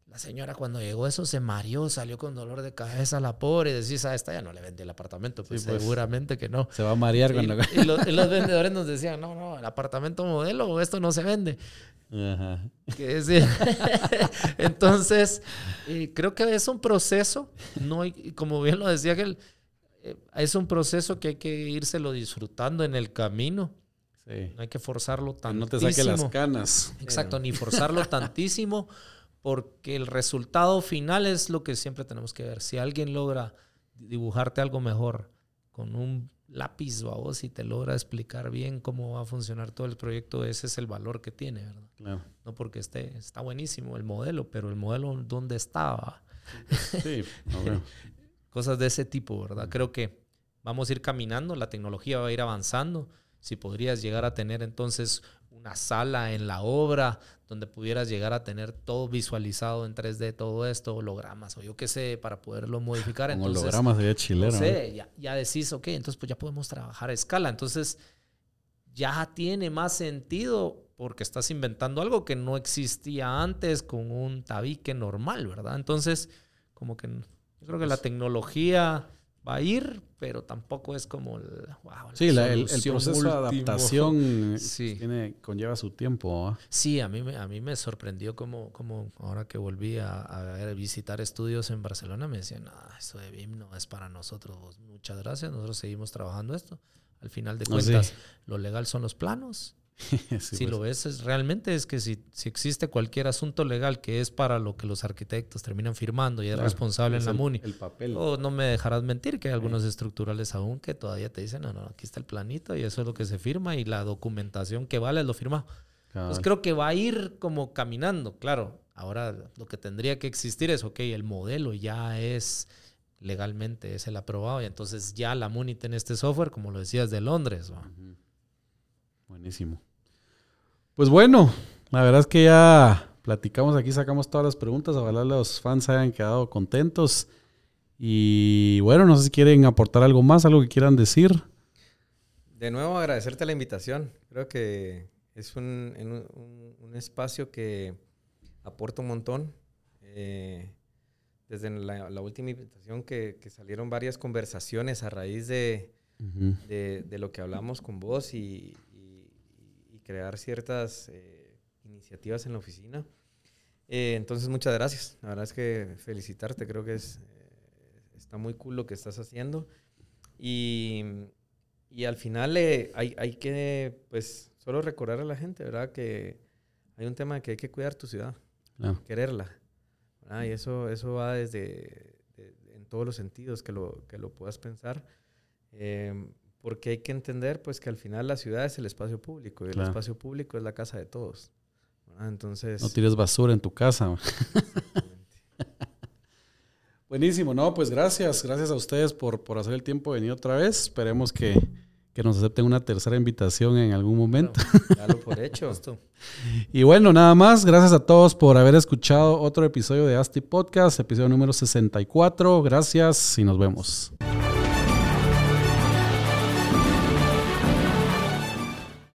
La señora cuando llegó eso se mareó, salió con dolor de cabeza la pobre y decís, a esta ya no le vende el apartamento. Pues, pues, seguramente que no. Se va a marear cuando... Y, <laughs> los, y, los, vendedores nos decían, no, no, el apartamento modelo, esto no se vende. Ajá. <laughs> Entonces, eh, creo que es un proceso, no como bien lo decía que eh, es un proceso que hay que írselo disfrutando en el camino. No hay que forzarlo tantísimo. no te saque las canas. Exacto, ni forzarlo tantísimo, porque el resultado final es lo que siempre tenemos que ver. Si alguien logra dibujarte algo mejor con un lápiz o a vos y te logra explicar bien cómo va a funcionar todo el proyecto, ese es el valor que tiene, ¿verdad? Claro. No porque esté, está buenísimo el modelo, pero el modelo dónde estaba. Sí, <laughs> Cosas de ese tipo, ¿verdad? Creo que vamos a ir caminando, la tecnología va a ir avanzando. Si podrías llegar a tener entonces una sala en la obra donde pudieras llegar a tener todo visualizado en 3D, todo esto, hologramas o yo qué sé, para poderlo modificar. <laughs> Con entonces, hologramas sería chileno. no sé, ya, ya decís, ok, entonces pues ya podemos trabajar a escala. Entonces ya tiene más sentido porque estás inventando algo que no existía antes con un tabique normal, ¿verdad? Entonces, como que yo creo que la tecnología va a ir, pero tampoco es como el, wow, la Sí, la- el, el proceso de adaptación eh, Sí. tiene, conlleva su tiempo. ¿ah? Sí, a mí, me- a mí me sorprendió como, como ahora que volví a, visitar estudios en Barcelona, me decían, no, eso de BIM no es para nosotros. Muchas gracias, nosotros seguimos trabajando esto. Al final de Ah, sí. cuentas, lo legal son los planos. <laughs> Sí, si pues. lo ves, es, realmente es que si, si existe cualquier asunto legal que es para lo que los arquitectos terminan firmando y es Claro, responsable es en la el- MUNI, El papel. o no me dejarás mentir que hay algunos estructurales aún que todavía te dicen, no, no, aquí está el planito y eso es lo que se firma y la documentación que vale es lo firmado. Pues creo que va a ir como caminando, claro. Ahora lo que tendría que existir es, ok, el modelo ya es legalmente, es el aprobado y entonces ya la MUNI tiene este software, como lo decías, de Londres. ¿va? Buenísimo. Pues bueno, la verdad es que ya platicamos aquí, sacamos todas las preguntas. Ojalá los fans hayan quedado contentos. Y bueno, no sé si quieren aportar algo más, algo que quieran decir. De nuevo, agradecerte la invitación. Creo que es un, un- espacio que aporta un montón. Eh, desde la, la última invitación que, que salieron varias conversaciones a raíz de, de, de lo que hablamos con vos y crear ciertas eh, iniciativas en la oficina. Eh, entonces, muchas gracias. La verdad es que felicitarte. Creo que es, eh, está muy cool lo que estás haciendo. Y, y al final eh, hay, hay que, pues, solo recordar a la gente, ¿verdad? Que hay un tema de que hay que cuidar tu ciudad, Ah, quererla. ¿verdad? Y eso, eso va desde, de- en todos los sentidos que lo, que lo puedas pensar. Eh, porque hay que entender, pues, que al final la ciudad es el espacio público y el Claro. espacio público es la casa de todos. ¿verdad? Entonces... no tires basura en tu casa. <laughs> exactamente. Buenísimo, no, pues gracias, gracias a ustedes por, por hacer el tiempo de venir otra vez. Esperemos que, que nos acepten una tercera invitación en algún momento. Dalo por hecho. <laughs> Y bueno, nada más, gracias a todos por haber escuchado otro episodio de Asti Podcast, episodio número 64. Gracias y nos vemos.